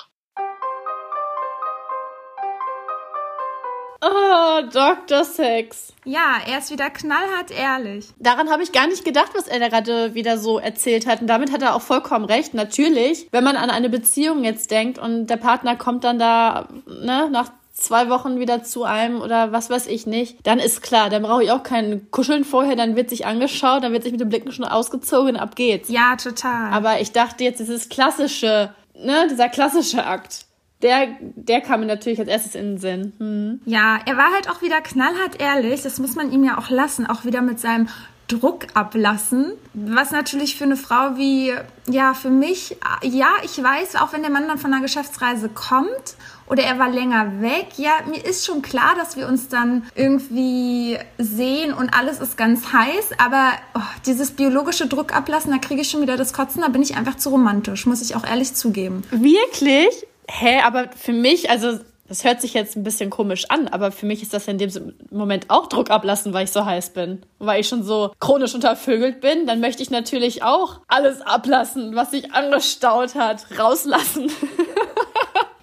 Oh, Dr. Sex. Ja, er ist wieder knallhart ehrlich. Daran habe ich gar nicht gedacht, was er da gerade wieder so erzählt hat. Und damit hat er auch vollkommen recht. Natürlich, wenn man an eine Beziehung jetzt denkt und der Partner kommt dann da, ne, nach zwei Wochen wieder zu einem oder was weiß ich nicht, dann ist klar, dann brauche ich auch kein Kuscheln vorher, dann wird sich angeschaut, dann wird sich mit den Blicken schon ausgezogen, ab geht's. Ja, total. Aber ich dachte jetzt, dieses klassische, ne, dieser klassische Akt der, der kam mir natürlich als erstes in den Sinn. Hm. Ja, er war halt auch wieder knallhart ehrlich. Das muss man ihm ja auch lassen. Auch wieder mit seinem Druck ablassen. Was natürlich für eine Frau wie, ja, für mich, ja, ich weiß, auch wenn der Mann dann von einer Geschäftsreise kommt oder er war länger weg, ja, mir ist schon klar, dass wir uns dann irgendwie sehen und alles ist ganz heiß, aber oh, dieses biologische Druck ablassen, da kriege ich schon wieder das Kotzen, da bin ich einfach zu romantisch, muss ich auch ehrlich zugeben. Wirklich? Hä, aber für mich, also das hört sich jetzt ein bisschen komisch an, aber für mich ist das in dem Moment auch Druck ablassen, weil ich so heiß bin. Weil ich schon so chronisch untervögelt bin, dann möchte ich natürlich auch alles ablassen, was sich angestaut hat, rauslassen.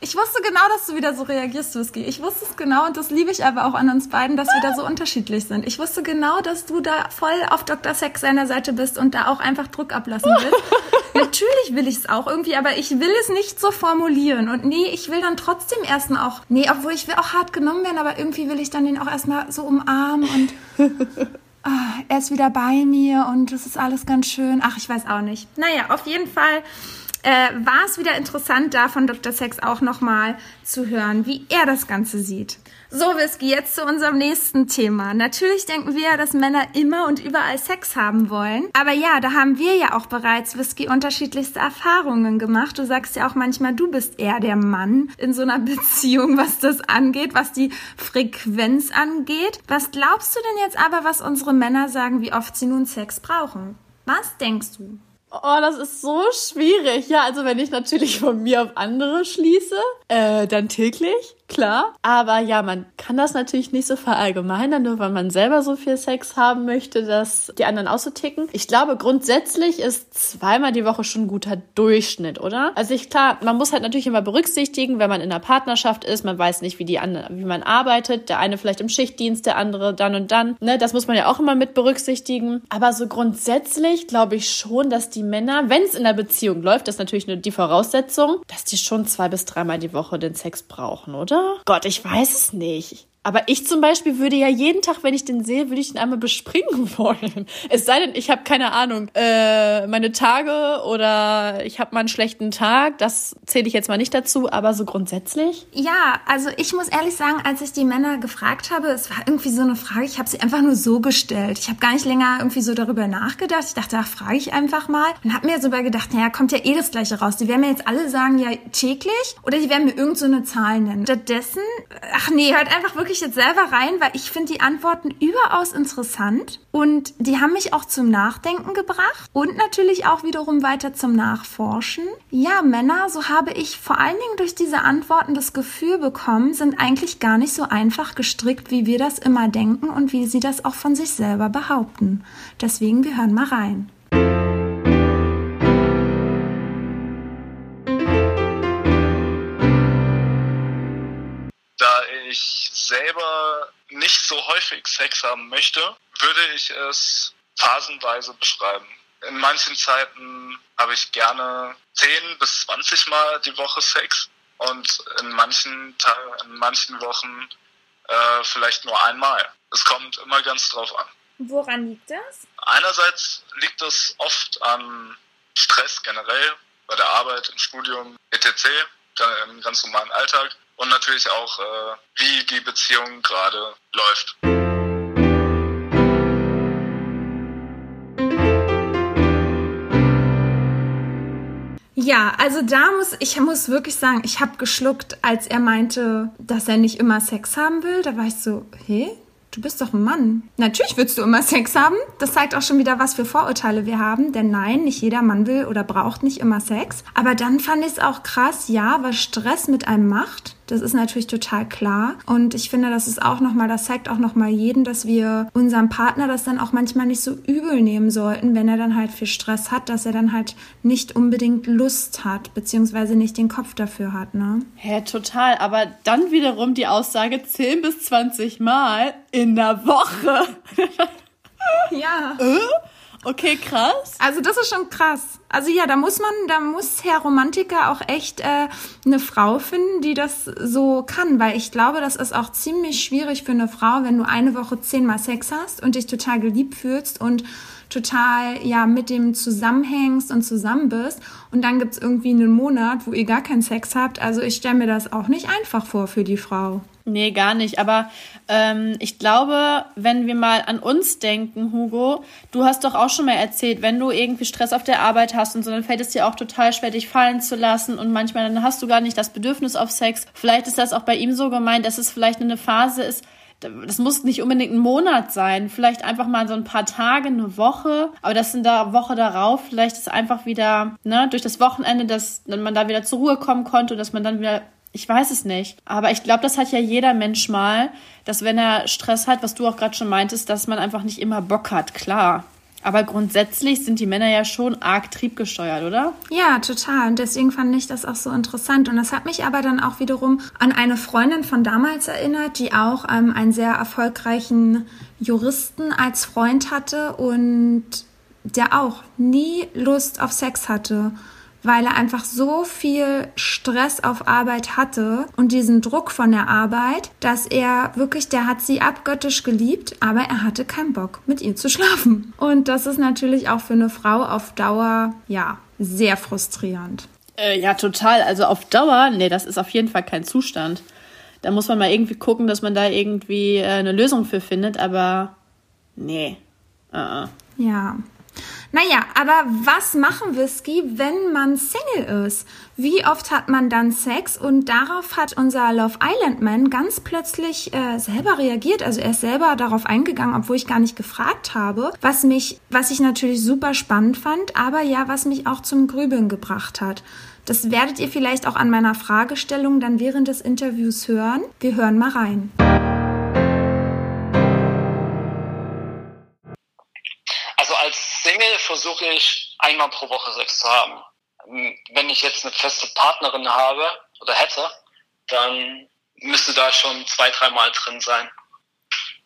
Ich wusste genau, dass du wieder so reagierst, Whisky. Ich wusste es genau und das liebe ich aber auch an uns beiden, dass wir da so unterschiedlich sind. Ich wusste genau, dass du da voll auf Dr. Sex seiner Seite bist und da auch einfach Druck ablassen willst. Natürlich will ich es auch irgendwie, aber ich will es nicht so formulieren. Und nee, ich will dann trotzdem erstmal auch, nee, obwohl ich will auch hart genommen werden, aber irgendwie will ich dann den auch erstmal so umarmen und ah, er ist wieder bei mir und es ist alles ganz schön. Ach, ich weiß auch nicht. Naja, auf jeden Fall äh, war es wieder interessant, da von Dr. Sex auch nochmal zu hören, wie er das Ganze sieht. So, Whisky, jetzt zu unserem nächsten Thema. Natürlich denken wir, dass Männer immer und überall Sex haben wollen. Aber ja, da haben wir ja auch bereits, Whisky, unterschiedlichste Erfahrungen gemacht. Du sagst ja auch manchmal, du bist eher der Mann in so einer Beziehung, was das angeht, was die Frequenz angeht. Was glaubst du denn jetzt aber, was unsere Männer sagen, wie oft sie nun Sex brauchen? Was denkst du? Oh, das ist so schwierig. Ja, also wenn ich natürlich von mir auf andere schließe, äh, dann täglich klar. Aber ja, man kann das natürlich nicht so verallgemeinern, nur weil man selber so viel Sex haben möchte, dass die anderen auch so ticken. Ich glaube, grundsätzlich ist zweimal die Woche schon ein guter Durchschnitt, oder? Also ich, klar, man muss halt natürlich immer berücksichtigen, wenn man in einer Partnerschaft ist, man weiß nicht, wie die andere, wie man arbeitet, der eine vielleicht im Schichtdienst, der andere dann und dann, ne, das muss man ja auch immer mit berücksichtigen. Aber so grundsätzlich glaube ich schon, dass die Männer, wenn es in der Beziehung läuft, das ist natürlich nur die Voraussetzung, dass die schon zwei bis dreimal die Woche den Sex brauchen, oder? Gott, ich weiß es nicht. Aber ich zum Beispiel würde ja jeden Tag, wenn ich den sehe, würde ich ihn einmal bespringen wollen. Es sei denn, ich habe keine Ahnung, äh, meine Tage oder ich habe mal einen schlechten Tag. Das zähle ich jetzt mal nicht dazu, aber so grundsätzlich. Ja, also ich muss ehrlich sagen, als ich die Männer gefragt habe, es war irgendwie so eine Frage, ich habe sie einfach nur so gestellt. Ich habe gar nicht länger irgendwie so darüber nachgedacht. Ich dachte, ach, frage ich einfach mal. Und habe mir so gedacht, naja, kommt ja eh das Gleiche raus. Die werden mir jetzt alle sagen, ja, täglich oder die werden mir irgend so eine Zahl nennen. Stattdessen, ach nee, hört einfach wirklich jetzt selber rein, weil ich finde die Antworten überaus interessant und die haben mich auch zum Nachdenken gebracht und natürlich auch wiederum weiter zum Nachforschen. Ja, Männer, so habe ich vor allen Dingen durch diese Antworten das Gefühl bekommen, sind eigentlich gar nicht so einfach gestrickt, wie wir das immer denken und wie sie das auch von sich selber behaupten. Deswegen, wir hören mal rein. ich selber nicht so häufig Sex haben möchte, würde ich es phasenweise beschreiben. In manchen Zeiten habe ich gerne 10 bis 20 Mal die Woche Sex und in manchen, in manchen Wochen äh, vielleicht nur einmal. Es kommt immer ganz drauf an. Woran liegt das? Einerseits liegt es oft an Stress generell bei der Arbeit, im Studium, etc., im ganz normalen Alltag und natürlich auch, äh, wie die Beziehung gerade läuft. Ja, also da muss ich muss wirklich sagen, ich habe geschluckt, als er meinte, dass er nicht immer Sex haben will. Da war ich so, hey, du bist doch ein Mann. Natürlich willst du immer Sex haben. Das zeigt auch schon wieder, was für Vorurteile wir haben. Denn nein, nicht jeder Mann will oder braucht nicht immer Sex. Aber dann fand ich es auch krass, ja, was Stress mit einem macht. Das ist natürlich total klar. Und ich finde, das ist auch nochmal, das zeigt auch nochmal jeden, dass wir unserem Partner das dann auch manchmal nicht so übel nehmen sollten, wenn er dann halt viel Stress hat, dass er dann halt nicht unbedingt Lust hat, beziehungsweise nicht den Kopf dafür hat, ne? Hä, total. Aber dann wiederum die Aussage 10 bis 20 Mal in der Woche. ja. Okay, krass. Also das ist schon krass. Also ja, da muss man, da muss Herr Romantiker auch echt äh, eine Frau finden, die das so kann, weil ich glaube, das ist auch ziemlich schwierig für eine Frau, wenn du eine Woche zehnmal Sex hast und dich total geliebt fühlst und total ja mit dem zusammenhängst und zusammen bist und dann gibt's irgendwie einen Monat, wo ihr gar keinen Sex habt. Also ich stelle mir das auch nicht einfach vor für die Frau. Nee, gar nicht. Aber ähm, ich glaube, wenn wir mal an uns denken, Hugo, du hast doch auch schon mal erzählt, wenn du irgendwie Stress auf der Arbeit hast und so, dann fällt es dir auch total schwer, dich fallen zu lassen und manchmal dann hast du gar nicht das Bedürfnis auf Sex. Vielleicht ist das auch bei ihm so gemeint, dass es vielleicht eine Phase ist, das muss nicht unbedingt ein Monat sein, vielleicht einfach mal so ein paar Tage, eine Woche, aber das in der Woche darauf, vielleicht ist einfach wieder, ne, durch das Wochenende, dass man da wieder zur Ruhe kommen konnte, dass man dann wieder ich weiß es nicht. Aber ich glaube, das hat ja jeder Mensch mal, dass wenn er Stress hat, was du auch gerade schon meintest, dass man einfach nicht immer Bock hat, klar. Aber grundsätzlich sind die Männer ja schon arg triebgesteuert, oder? Ja, total. Und deswegen fand ich das auch so interessant. Und das hat mich aber dann auch wiederum an eine Freundin von damals erinnert, die auch ähm, einen sehr erfolgreichen Juristen als Freund hatte und der auch nie Lust auf Sex hatte weil er einfach so viel Stress auf Arbeit hatte und diesen Druck von der Arbeit, dass er wirklich, der hat sie abgöttisch geliebt, aber er hatte keinen Bock, mit ihr zu schlafen. Und das ist natürlich auch für eine Frau auf Dauer, ja, sehr frustrierend. Äh, ja, total. Also auf Dauer, nee, das ist auf jeden Fall kein Zustand. Da muss man mal irgendwie gucken, dass man da irgendwie äh, eine Lösung für findet, aber nee. Uh -uh. Ja, naja, aber was machen Whisky, wenn man Single ist? Wie oft hat man dann Sex? Und darauf hat unser Love Island Man ganz plötzlich äh, selber reagiert. Also er ist selber darauf eingegangen, obwohl ich gar nicht gefragt habe. Was mich, was ich natürlich super spannend fand, aber ja, was mich auch zum Grübeln gebracht hat. Das werdet ihr vielleicht auch an meiner Fragestellung dann während des Interviews hören. Wir hören mal rein. Single versuche ich einmal pro Woche Sex zu haben. Wenn ich jetzt eine feste Partnerin habe oder hätte, dann müsste da schon zwei, dreimal drin sein.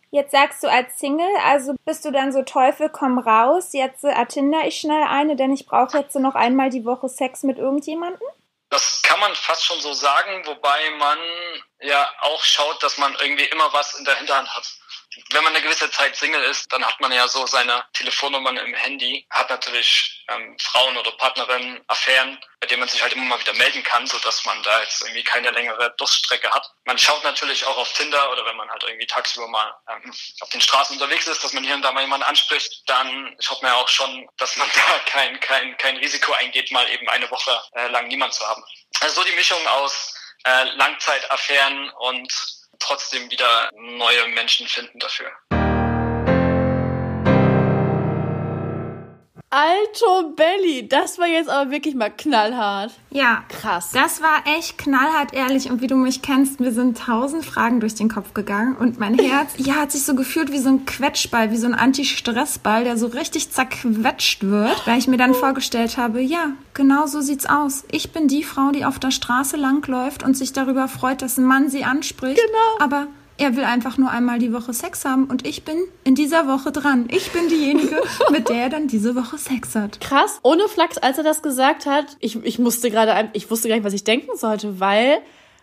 Jetzt sagst du als Single, also bist du dann so Teufel komm raus, jetzt äh, attinder ich schnell eine, denn ich brauche jetzt noch einmal die Woche Sex mit irgendjemandem? Das kann man fast schon so sagen, wobei man ja auch schaut, dass man irgendwie immer was in der Hinterhand hat wenn man eine gewisse Zeit Single ist, dann hat man ja so seine Telefonnummern im Handy, hat natürlich ähm, Frauen oder Partnerinnen, Affären, bei denen man sich halt immer mal wieder melden kann, so dass man da jetzt irgendwie keine längere Durststrecke hat. Man schaut natürlich auch auf Tinder oder wenn man halt irgendwie tagsüber mal ähm, auf den Straßen unterwegs ist, dass man hier und da mal jemanden anspricht, dann schaut man ja auch schon, dass man da kein, kein, kein Risiko eingeht, mal eben eine Woche äh, lang niemand zu haben. Also so die Mischung aus äh, Langzeitaffären und trotzdem wieder neue Menschen finden dafür. Alto Belly, das war jetzt aber wirklich mal knallhart. Ja. Krass. Das war echt knallhart ehrlich und wie du mich kennst, mir sind tausend Fragen durch den Kopf gegangen und mein Herz, ja, hat sich so gefühlt wie so ein Quetschball, wie so ein Anti-Stressball, der so richtig zerquetscht wird, weil ich mir dann vorgestellt habe, ja, genau so sieht's aus. Ich bin die Frau, die auf der Straße langläuft und sich darüber freut, dass ein Mann sie anspricht. Genau. Aber er will einfach nur einmal die Woche Sex haben und ich bin in dieser Woche dran. Ich bin diejenige, mit der er dann diese Woche Sex hat. Krass. Ohne Flachs, als er das gesagt hat, ich, ich musste gerade, ich wusste gar nicht, was ich denken sollte, weil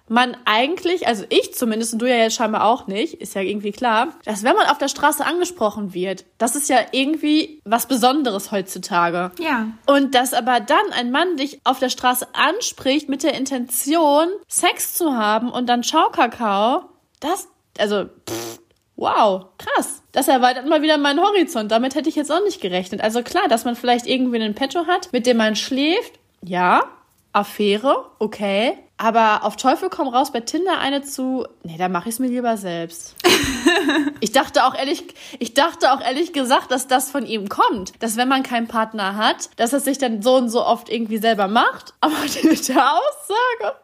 man eigentlich, also ich zumindest und du ja jetzt scheinbar auch nicht, ist ja irgendwie klar, dass wenn man auf der Straße angesprochen wird, das ist ja irgendwie was Besonderes heutzutage. Ja. Und dass aber dann ein Mann dich auf der Straße anspricht mit der Intention, Sex zu haben und dann Schaukakao, das, also, pff, wow, krass. Das erweitert mal wieder meinen Horizont. Damit hätte ich jetzt auch nicht gerechnet. Also klar, dass man vielleicht irgendwie einen Petto hat, mit dem man schläft, ja. Affäre, okay. Aber auf Teufel komm raus bei Tinder eine zu, nee, da mache ich es mir lieber selbst. ich dachte auch ehrlich, ich dachte auch ehrlich gesagt, dass das von ihm kommt, dass wenn man keinen Partner hat, dass er sich dann so und so oft irgendwie selber macht. Aber die mit der Aussage,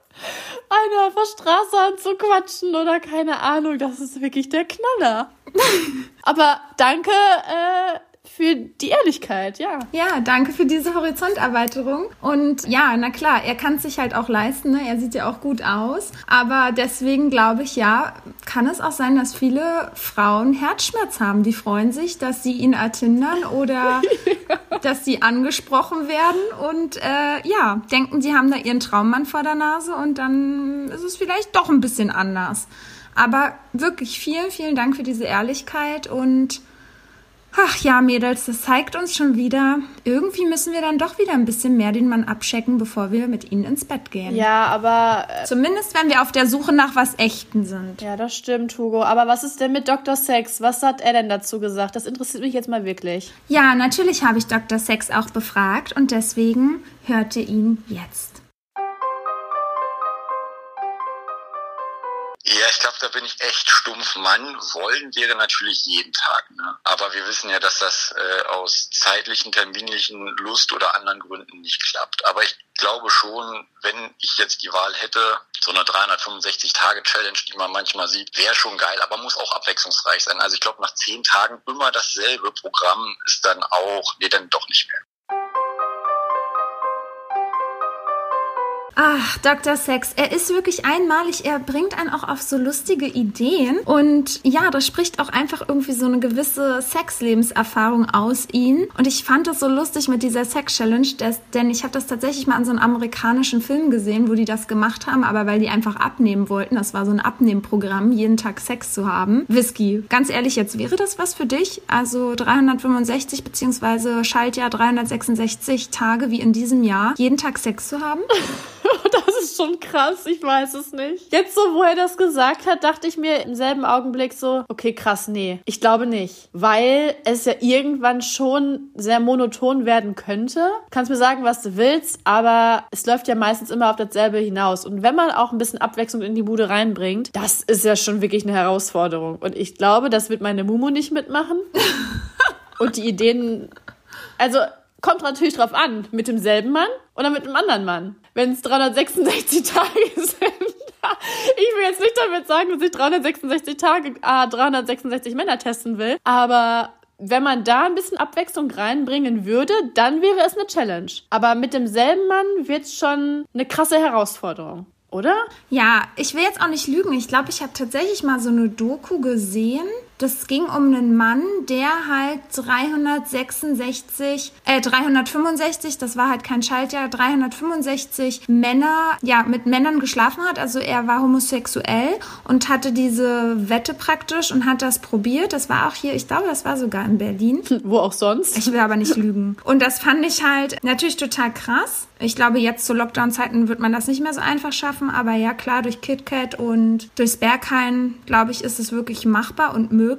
einer auf der Straße anzuquatschen oder keine Ahnung, das ist wirklich der Knaller. Aber danke äh, für die Ehrlichkeit, ja. Ja, danke für diese Horizonterweiterung. Und ja, na klar, er kann es sich halt auch leisten, ne? er sieht ja auch gut aus. Aber deswegen glaube ich, ja, kann es auch sein, dass viele Frauen Herzschmerz haben. Die freuen sich, dass sie ihn ertindern oder dass sie angesprochen werden und äh, ja, denken, sie haben da ihren Traummann vor der Nase und dann ist es vielleicht doch ein bisschen anders. Aber wirklich vielen, vielen Dank für diese Ehrlichkeit und Ach ja, Mädels, das zeigt uns schon wieder, irgendwie müssen wir dann doch wieder ein bisschen mehr den Mann abchecken, bevor wir mit ihnen ins Bett gehen. Ja, aber. Äh, Zumindest, wenn wir auf der Suche nach was Echten sind. Ja, das stimmt, Hugo. Aber was ist denn mit Dr. Sex? Was hat er denn dazu gesagt? Das interessiert mich jetzt mal wirklich. Ja, natürlich habe ich Dr. Sex auch befragt und deswegen hört ihr ihn jetzt. Da bin ich echt stumpf. Mann, wollen wäre natürlich jeden Tag. Ne? Aber wir wissen ja, dass das äh, aus zeitlichen, terminlichen Lust oder anderen Gründen nicht klappt. Aber ich glaube schon, wenn ich jetzt die Wahl hätte, so eine 365-Tage-Challenge, die man manchmal sieht, wäre schon geil, aber muss auch abwechslungsreich sein. Also ich glaube, nach zehn Tagen immer dasselbe Programm ist dann auch, nee, dann doch nicht mehr. Ach, Dr. Sex, er ist wirklich einmalig. Er bringt einen auch auf so lustige Ideen. Und ja, das spricht auch einfach irgendwie so eine gewisse Sexlebenserfahrung aus ihm. Und ich fand das so lustig mit dieser Sex-Challenge, denn ich habe das tatsächlich mal an so einem amerikanischen Film gesehen, wo die das gemacht haben, aber weil die einfach abnehmen wollten. Das war so ein Abnehmprogramm, jeden Tag Sex zu haben. Whisky. Ganz ehrlich, jetzt wäre das was für dich? Also 365 beziehungsweise Schaltjahr 366 Tage wie in diesem Jahr, jeden Tag Sex zu haben? das ist schon krass, ich weiß es nicht. Jetzt so, wo er das gesagt hat, dachte ich mir im selben Augenblick so, okay, krass, nee, ich glaube nicht. Weil es ja irgendwann schon sehr monoton werden könnte. Kannst mir sagen, was du willst, aber es läuft ja meistens immer auf dasselbe hinaus. Und wenn man auch ein bisschen Abwechslung in die Bude reinbringt, das ist ja schon wirklich eine Herausforderung. Und ich glaube, das wird meine Mumu nicht mitmachen. Und die Ideen, also kommt natürlich drauf an, mit demselben Mann oder mit einem anderen Mann. Wenn es 366 Tage sind. ich will jetzt nicht damit sagen, dass ich 366 Tage, äh, 366 Männer testen will, aber wenn man da ein bisschen Abwechslung reinbringen würde, dann wäre es eine Challenge. Aber mit demselben Mann wird es schon eine krasse Herausforderung. Oder? Ja, ich will jetzt auch nicht lügen. Ich glaube, ich habe tatsächlich mal so eine Doku gesehen Das ging um einen Mann, der halt 366, äh, 365, das war halt kein Schaltjahr, 365 Männer, ja, mit Männern geschlafen hat. Also er war homosexuell und hatte diese Wette praktisch und hat das probiert. Das war auch hier, ich glaube, das war sogar in Berlin. Wo auch sonst. Ich will aber nicht lügen. Und das fand ich halt natürlich total krass. Ich glaube, jetzt zu Lockdown-Zeiten wird man das nicht mehr so einfach schaffen, aber ja, klar, durch KitKat und durchs Berghain, glaube ich, ist es wirklich machbar und möglich.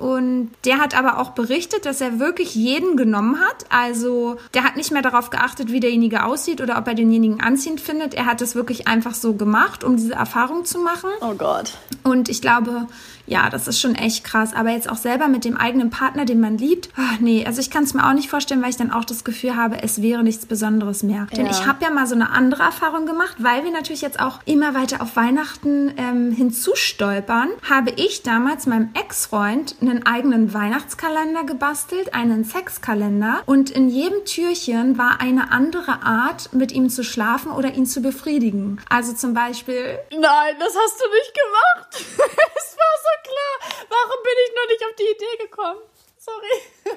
Und der hat aber auch berichtet, dass er wirklich jeden genommen hat. Also, der hat nicht mehr darauf geachtet, wie derjenige aussieht oder ob er denjenigen anziehend findet. Er hat es wirklich einfach so gemacht, um diese Erfahrung zu machen. Oh Gott. Und ich glaube, ja, das ist schon echt krass. Aber jetzt auch selber mit dem eigenen Partner, den man liebt, ach nee, also ich kann es mir auch nicht vorstellen, weil ich dann auch das Gefühl habe, es wäre nichts Besonderes mehr. Denn Ja. ich habe ja mal so eine andere Erfahrung gemacht, weil wir natürlich jetzt auch immer weiter auf Weihnachten ähm, hinzustolpern, habe ich damals meinem Ex-Freund einen eigenen Weihnachtskalender gebastelt, einen Sexkalender. Und in jedem Türchen war eine andere Art, mit ihm zu schlafen oder ihn zu befriedigen. Also zum Beispiel Nein, das hast du nicht gemacht. Es war so klar. Warum bin ich noch nicht auf die Idee gekommen? Sorry.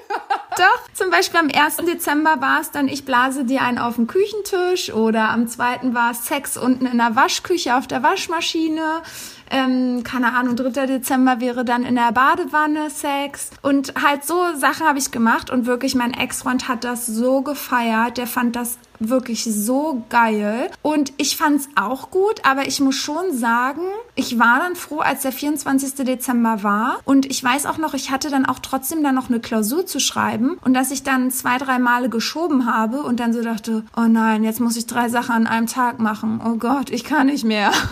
Doch, zum Beispiel am 1. Dezember war es dann, ich blase dir einen auf den Küchentisch oder am 2. war es Sex unten in der Waschküche auf der Waschmaschine. Ähm, keine Ahnung, 3. Dezember wäre dann in der Badewanne Sex. Und halt so Sachen habe ich gemacht und wirklich mein Ex-Freund hat das so gefeiert. Der fand das wirklich so geil. Und ich fand's auch gut, aber ich muss schon sagen, ich war dann froh, als der 24. Dezember war. Und ich weiß auch noch, ich hatte dann auch trotzdem dann noch eine Klausur zu schreiben und dass ich dann zwei, drei Male geschoben habe und dann so dachte, oh nein, jetzt muss ich drei Sachen an einem Tag machen. Oh Gott, ich kann nicht mehr.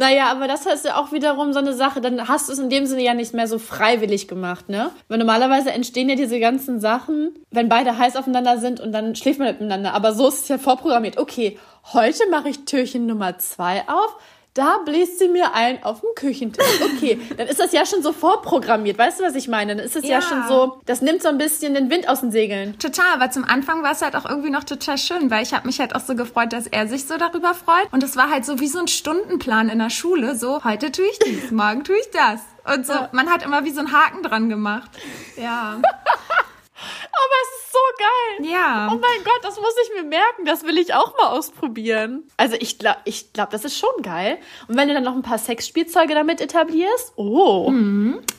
Naja, aber das ist ja auch wiederum so eine Sache. Dann hast du es in dem Sinne ja nicht mehr so freiwillig gemacht, ne? Weil normalerweise entstehen ja diese ganzen Sachen, wenn beide heiß aufeinander sind und dann schläft man miteinander. Aber so ist es ja vorprogrammiert. Okay, heute mache ich Türchen Nummer zwei auf. Da bläst sie mir ein auf dem Küchentisch. Okay, dann ist das ja schon so vorprogrammiert. Weißt du, was ich meine? Dann ist es ja. Ja. schon so, das nimmt so ein bisschen den Wind aus den Segeln. Total, aber zum Anfang war es halt auch irgendwie noch total schön, weil ich habe mich halt auch so gefreut, dass er sich so darüber freut. Und es war halt so wie so ein Stundenplan in der Schule. So, heute tue ich dies, morgen tue ich das. Und so, man hat immer wie so einen Haken dran gemacht. Ja. Aber es ist so geil. Ja. Oh mein Gott, das muss ich mir merken. Das will ich auch mal ausprobieren. Also ich glaube, ich glaub, das ist schon geil. Und wenn du dann noch ein paar Sexspielzeuge damit etablierst, oh.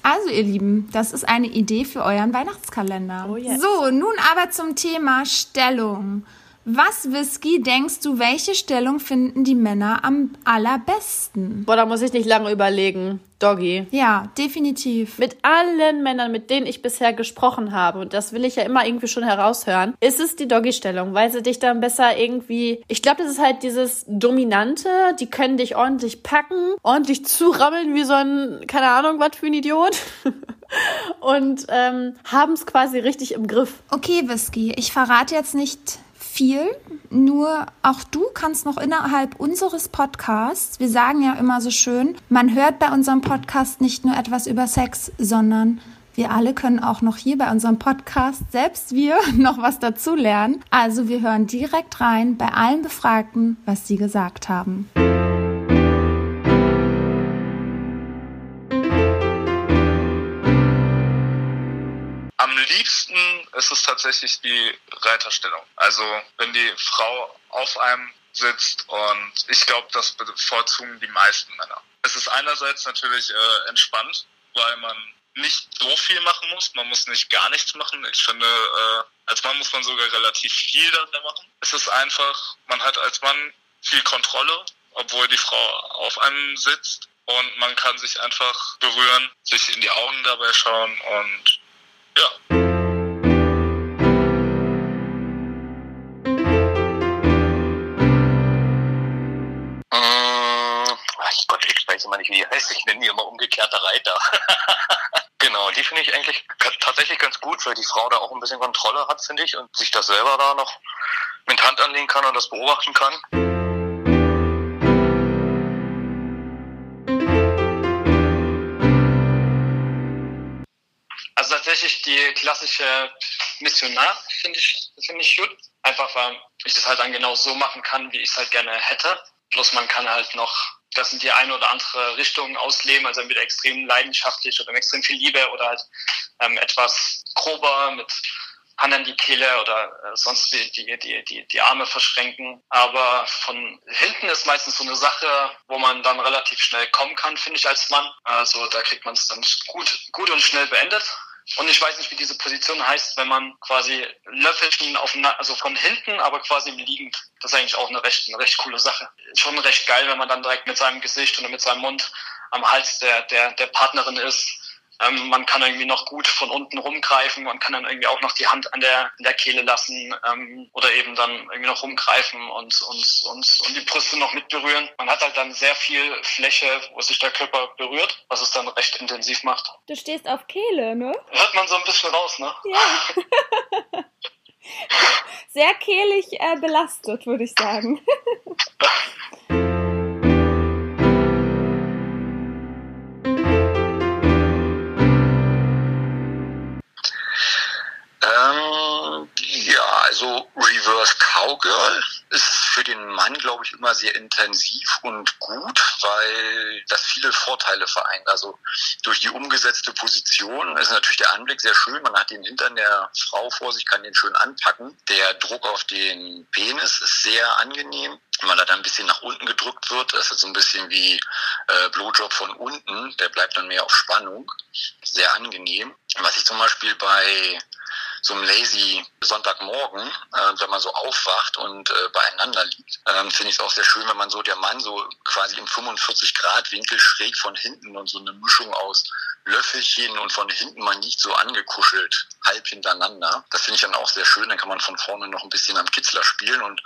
Also, ihr Lieben, das ist eine Idee für euren Weihnachtskalender. Oh yes. So, nun aber zum Thema Stellung. Was, Whisky, denkst du, welche Stellung finden die Männer am allerbesten? Boah, da muss ich nicht lange überlegen. Doggy. Ja, definitiv. Mit allen Männern, mit denen ich bisher gesprochen habe, und das will ich ja immer irgendwie schon heraushören, ist es die Doggy-Stellung, weil sie dich dann besser irgendwie. Ich glaube, das ist halt dieses Dominante, die können dich ordentlich packen, ordentlich zurammeln wie so ein, keine Ahnung, was für ein Idiot. und ähm, haben es quasi richtig im Griff. Okay, Whisky, ich verrate jetzt nicht viel, nur auch du kannst noch innerhalb unseres Podcasts, wir sagen ja immer so schön, man hört bei unserem Podcast nicht nur etwas über Sex, sondern wir alle können auch noch hier bei unserem Podcast, selbst wir, noch was dazu lernen. Also wir hören direkt rein bei allen Befragten, was sie gesagt haben. Liebsten ist es tatsächlich die Reiterstellung. Also wenn die Frau auf einem sitzt und ich glaube, das bevorzugen die meisten Männer. Es ist einerseits natürlich äh, entspannt, weil man nicht so viel machen muss. Man muss nicht gar nichts machen. Ich finde, äh, als Mann muss man sogar relativ viel dabei machen. Es ist einfach, man hat als Mann viel Kontrolle, obwohl die Frau auf einem sitzt. Und man kann sich einfach berühren, sich in die Augen dabei schauen und ja. Gott, ich weiß immer nicht, wie die heißt. Ich nenne die immer umgekehrte Reiter. genau, die finde ich eigentlich tatsächlich ganz gut, weil die Frau da auch ein bisschen Kontrolle hat, finde ich, und sich das selber da noch mit Hand anlegen kann und das beobachten kann. Tatsächlich die klassische Missionar finde ich, finde ich gut. Einfach weil ich es halt dann genau so machen kann, wie ich es halt gerne hätte. Plus man kann halt noch das in die eine oder andere Richtung ausleben, also entweder extrem leidenschaftlich oder mit extrem viel Liebe oder halt ähm, etwas grober mit Hand an die Kehle oder äh, sonst die, die, die, die, die Arme verschränken. Aber von hinten ist meistens so eine Sache, wo man dann relativ schnell kommen kann, finde ich als Mann. Also da kriegt man es dann gut, gut und schnell beendet. Und ich weiß nicht, wie diese Position heißt, wenn man quasi Löffelchen auf, also von hinten, aber quasi liegend. Das ist eigentlich auch eine recht, eine recht coole Sache. Schon recht geil, wenn man dann direkt mit seinem Gesicht oder mit seinem Mund am Hals der, der, der Partnerin ist ähm, man kann irgendwie noch gut von unten rumgreifen, man kann dann irgendwie auch noch die Hand an der, an der Kehle lassen ähm, oder eben dann irgendwie noch rumgreifen und, und, und, und die Brüste noch mitberühren. Man hat halt dann sehr viel Fläche, wo sich der Körper berührt, was es dann recht intensiv macht. Du stehst auf Kehle, ne? Hört man so ein bisschen raus, ne? Ja. sehr kehlig äh, belastet, würde ich sagen. Reverse Cowgirl ist für den Mann, glaube ich, immer sehr intensiv und gut, weil das viele Vorteile vereint. Also durch die umgesetzte Position ist natürlich der Anblick sehr schön. Man hat den Hintern der Frau vor sich, kann den schön anpacken. Der Druck auf den Penis ist sehr angenehm weil er dann ein bisschen nach unten gedrückt wird. Das ist so ein bisschen wie äh, Blowjob von unten. Der bleibt dann mehr auf Spannung. Sehr angenehm. Was ich zum Beispiel bei so einem lazy Sonntagmorgen, äh, wenn man so aufwacht und äh, beieinander liegt, ähm, finde ich es auch sehr schön, wenn man so der Mann so quasi im 45 Grad Winkel schräg von hinten und so eine Mischung aus Löffelchen und von hinten man liegt so angekuschelt, halb hintereinander. Das finde ich dann auch sehr schön. Dann kann man von vorne noch ein bisschen am Kitzler spielen und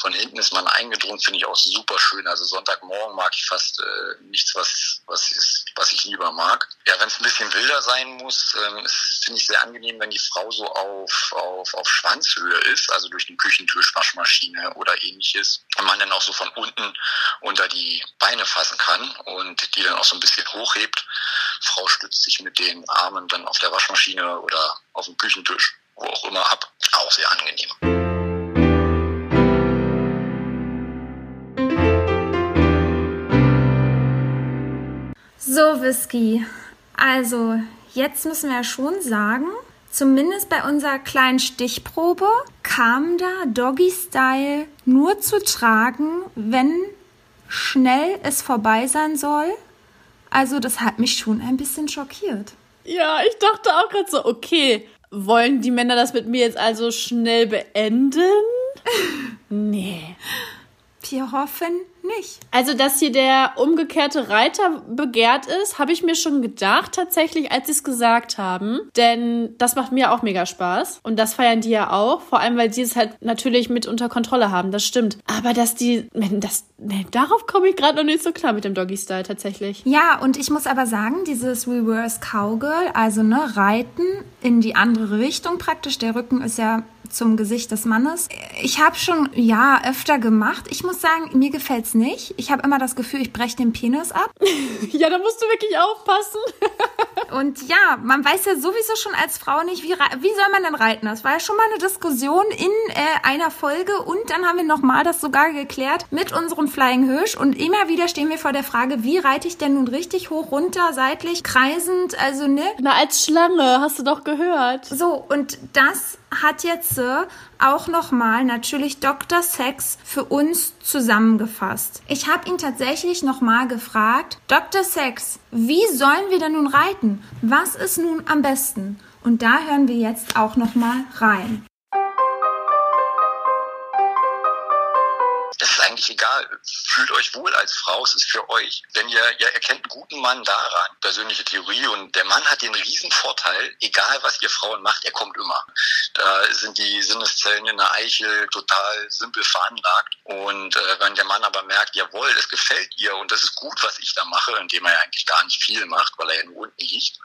von hinten ist man eingedrungen, finde ich auch super schön. Also Sonntagmorgen mag ich fast äh, nichts, was, was, ist, was ich lieber mag. Ja, wenn es ein bisschen wilder sein muss, ähm, finde ich sehr angenehm, wenn die Frau so auf, auf, auf Schwanzhöhe ist, also durch den Küchentisch, Waschmaschine oder ähnliches. Und man dann auch so von unten unter die Beine fassen kann und die dann auch so ein bisschen hochhebt. Frau stützt sich mit den Armen dann auf der Waschmaschine oder auf dem Küchentisch, wo auch immer ab. Auch sehr angenehm. So, Whisky. Also, jetzt müssen wir schon sagen, zumindest bei unserer kleinen Stichprobe kam da Doggy Style nur zu tragen, wenn schnell es vorbei sein soll. Also, das hat mich schon ein bisschen schockiert. Ja, ich dachte auch gerade so, okay, wollen die Männer das mit mir jetzt also schnell beenden? nee. Wir hoffen nicht. Also, dass hier der umgekehrte Reiter begehrt ist, habe ich mir schon gedacht, tatsächlich, als sie es gesagt haben. Denn das macht mir auch mega Spaß. Und das feiern die ja auch. Vor allem, weil sie es halt natürlich mit unter Kontrolle haben. Das stimmt. Aber dass die, das, nee, darauf komme ich gerade noch nicht so klar mit dem Doggy-Style tatsächlich. Ja, und ich muss aber sagen, dieses Reverse Cowgirl, also ne, Reiten in die andere Richtung praktisch. Der Rücken ist ja zum Gesicht des Mannes. Ich habe schon, ja, öfter gemacht. Ich muss sagen, mir gefällt's nicht. Ich habe immer das Gefühl, ich breche den Penis ab. ja, da musst du wirklich aufpassen. Und ja, man weiß ja sowieso schon als Frau nicht, wie, wie soll man denn reiten? Das war ja schon mal eine Diskussion in äh, einer Folge und dann haben wir nochmal das sogar geklärt mit unserem Flying Hirsch und immer wieder stehen wir vor der Frage, wie reite ich denn nun richtig hoch, runter, seitlich, kreisend, also ne? Na, als Schlange, hast du doch gehört. So, und das hat jetzt äh, auch nochmal natürlich Dr. Sex für uns zusammengefasst. Ich habe ihn tatsächlich nochmal gefragt, Dr. Sex, wie sollen wir denn nun reiten? Was ist nun am besten? Und da hören wir jetzt auch nochmal rein. Eigentlich egal. Fühlt euch wohl als Frau, es ist für euch. Denn ihr, ihr erkennt einen guten Mann daran, persönliche Theorie, und der Mann hat den riesen Vorteil, egal was ihr Frauen macht, er kommt immer. Da sind die Sinneszellen in der Eichel total simpel veranlagt. Und äh, wenn der Mann aber merkt, jawohl, es gefällt ihr und das ist gut, was ich da mache, indem er ja eigentlich gar nicht viel macht, weil er ja nur unten liegt,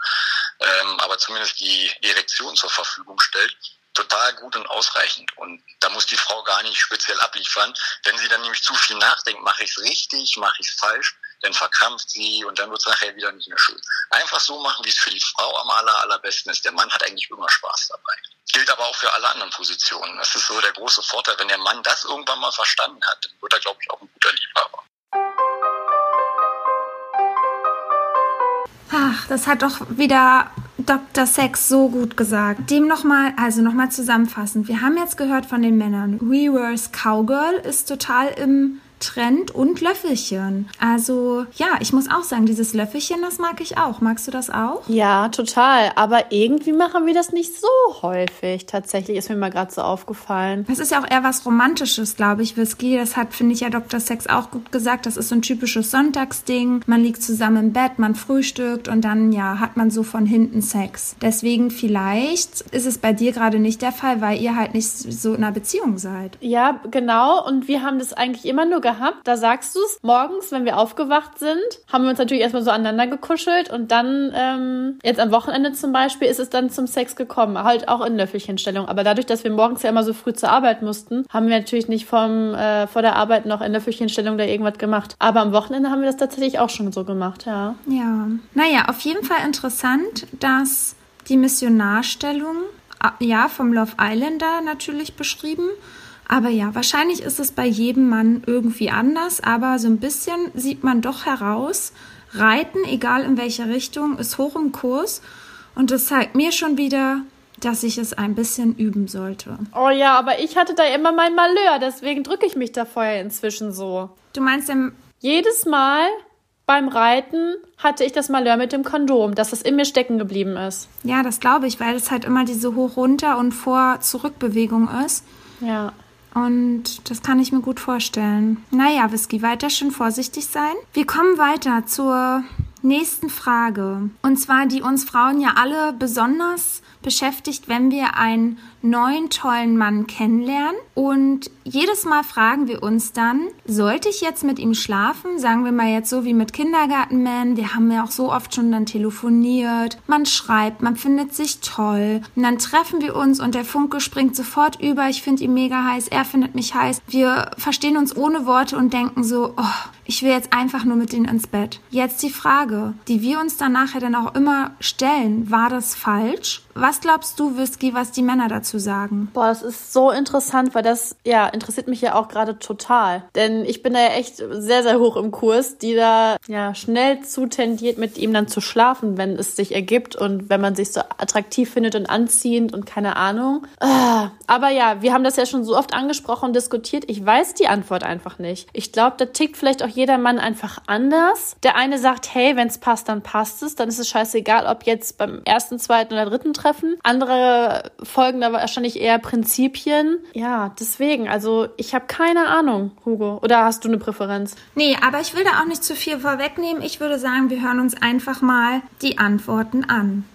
ähm, aber zumindest die Erektion zur Verfügung stellt, total gut und ausreichend. Und da muss die Frau gar nicht speziell abliefern. Wenn sie dann nämlich zu viel nachdenkt, mache ich es richtig, mache ich es falsch, dann verkrampft sie und dann wird es nachher wieder nicht mehr schön. Einfach so machen, wie es für die Frau am aller, allerbesten ist. Der Mann hat eigentlich immer Spaß dabei. Gilt aber auch für alle anderen Positionen. Das ist so der große Vorteil. Wenn der Mann das irgendwann mal verstanden hat, dann wird er, glaube ich, auch ein guter Liebhaber. Ach, das hat doch wieder Dr. Sex so gut gesagt. Dem nochmal, also nochmal zusammenfassend. Wir haben jetzt gehört von den Männern, Reverse Cowgirl ist total im Trend und Löffelchen. Also ja, ich muss auch sagen, dieses Löffelchen, das mag ich auch. Magst du das auch? Ja, total. Aber irgendwie machen wir das nicht so häufig. Tatsächlich ist mir mal gerade so aufgefallen. Das ist ja auch eher was Romantisches, glaube ich, Whisky. Das hat, finde ich, ja Dr. Sex auch gut gesagt. Das ist so ein typisches Sonntagsding. Man liegt zusammen im Bett, man frühstückt und dann, ja, hat man so von hinten Sex. Deswegen vielleicht ist es bei dir gerade nicht der Fall, weil ihr halt nicht so in einer Beziehung seid. Ja, genau. Und wir haben das eigentlich immer nur gehabt gehabt. Da sagst du es. Morgens, wenn wir aufgewacht sind, haben wir uns natürlich erstmal so aneinander gekuschelt und dann, ähm, jetzt am Wochenende zum Beispiel, ist es dann zum Sex gekommen. Halt auch in Löffelchenstellung. Aber dadurch, dass wir morgens ja immer so früh zur Arbeit mussten, haben wir natürlich nicht vom, äh, vor der Arbeit noch in Löffelchenstellung da irgendwas gemacht. Aber am Wochenende haben wir das tatsächlich auch schon so gemacht, ja. Ja. Naja, auf jeden Fall interessant, dass die Missionarstellung ja, vom Love Islander natürlich beschrieben aber ja, wahrscheinlich ist es bei jedem Mann irgendwie anders, aber so ein bisschen sieht man doch heraus, Reiten, egal in welche Richtung, ist hoch im Kurs. Und das zeigt mir schon wieder, dass ich es ein bisschen üben sollte. Oh ja, aber ich hatte da immer mein Malheur, deswegen drücke ich mich da vorher inzwischen so. Du meinst im Jedes Mal beim Reiten hatte ich das Malheur mit dem Kondom, dass es in mir stecken geblieben ist. Ja, das glaube ich, weil es halt immer diese Hoch-Runter- und Vor-Zurück-Bewegung ist. Ja. Und das kann ich mir gut vorstellen. Naja, Whisky, weiter schön vorsichtig sein. Wir kommen weiter zur nächsten Frage. Und zwar, die uns Frauen ja alle besonders beschäftigt, wenn wir einen neuen tollen Mann kennenlernen. Und jedes Mal fragen wir uns dann, sollte ich jetzt mit ihm schlafen? Sagen wir mal jetzt so wie mit Kindergartenman. Wir haben ja auch so oft schon dann telefoniert. Man schreibt, man findet sich toll. Und dann treffen wir uns und der Funke springt sofort über. Ich finde ihn mega heiß, er findet mich heiß. Wir verstehen uns ohne Worte und denken so, oh, ich will jetzt einfach nur mit denen ins Bett. Jetzt die Frage, die wir uns dann nachher dann auch immer stellen, war das falsch? Was glaubst du, Whisky, was die Männer dazu sagen? Boah, das ist so interessant, weil das, ja, interessiert mich ja auch gerade total. Denn ich bin da ja echt sehr, sehr hoch im Kurs, die da, ja, schnell zutendiert, mit ihm dann zu schlafen, wenn es sich ergibt und wenn man sich so attraktiv findet und anziehend und keine Ahnung. Ah, aber ja, wir haben das ja schon so oft angesprochen und diskutiert. Ich weiß die Antwort einfach nicht. Ich glaube, da tickt vielleicht auch jeder Mann einfach anders. Der eine sagt, hey, wenn es passt, dann passt es. Dann ist es scheißegal, ob jetzt beim ersten, zweiten oder dritten Treffen. Andere folgen da wahrscheinlich eher Prinzipien. Ja, deswegen. Also ich habe keine Ahnung, Hugo. Oder hast du eine Präferenz? Nee, aber ich will da auch nicht zu viel vorwegnehmen. Ich würde sagen, wir hören uns einfach mal die Antworten an.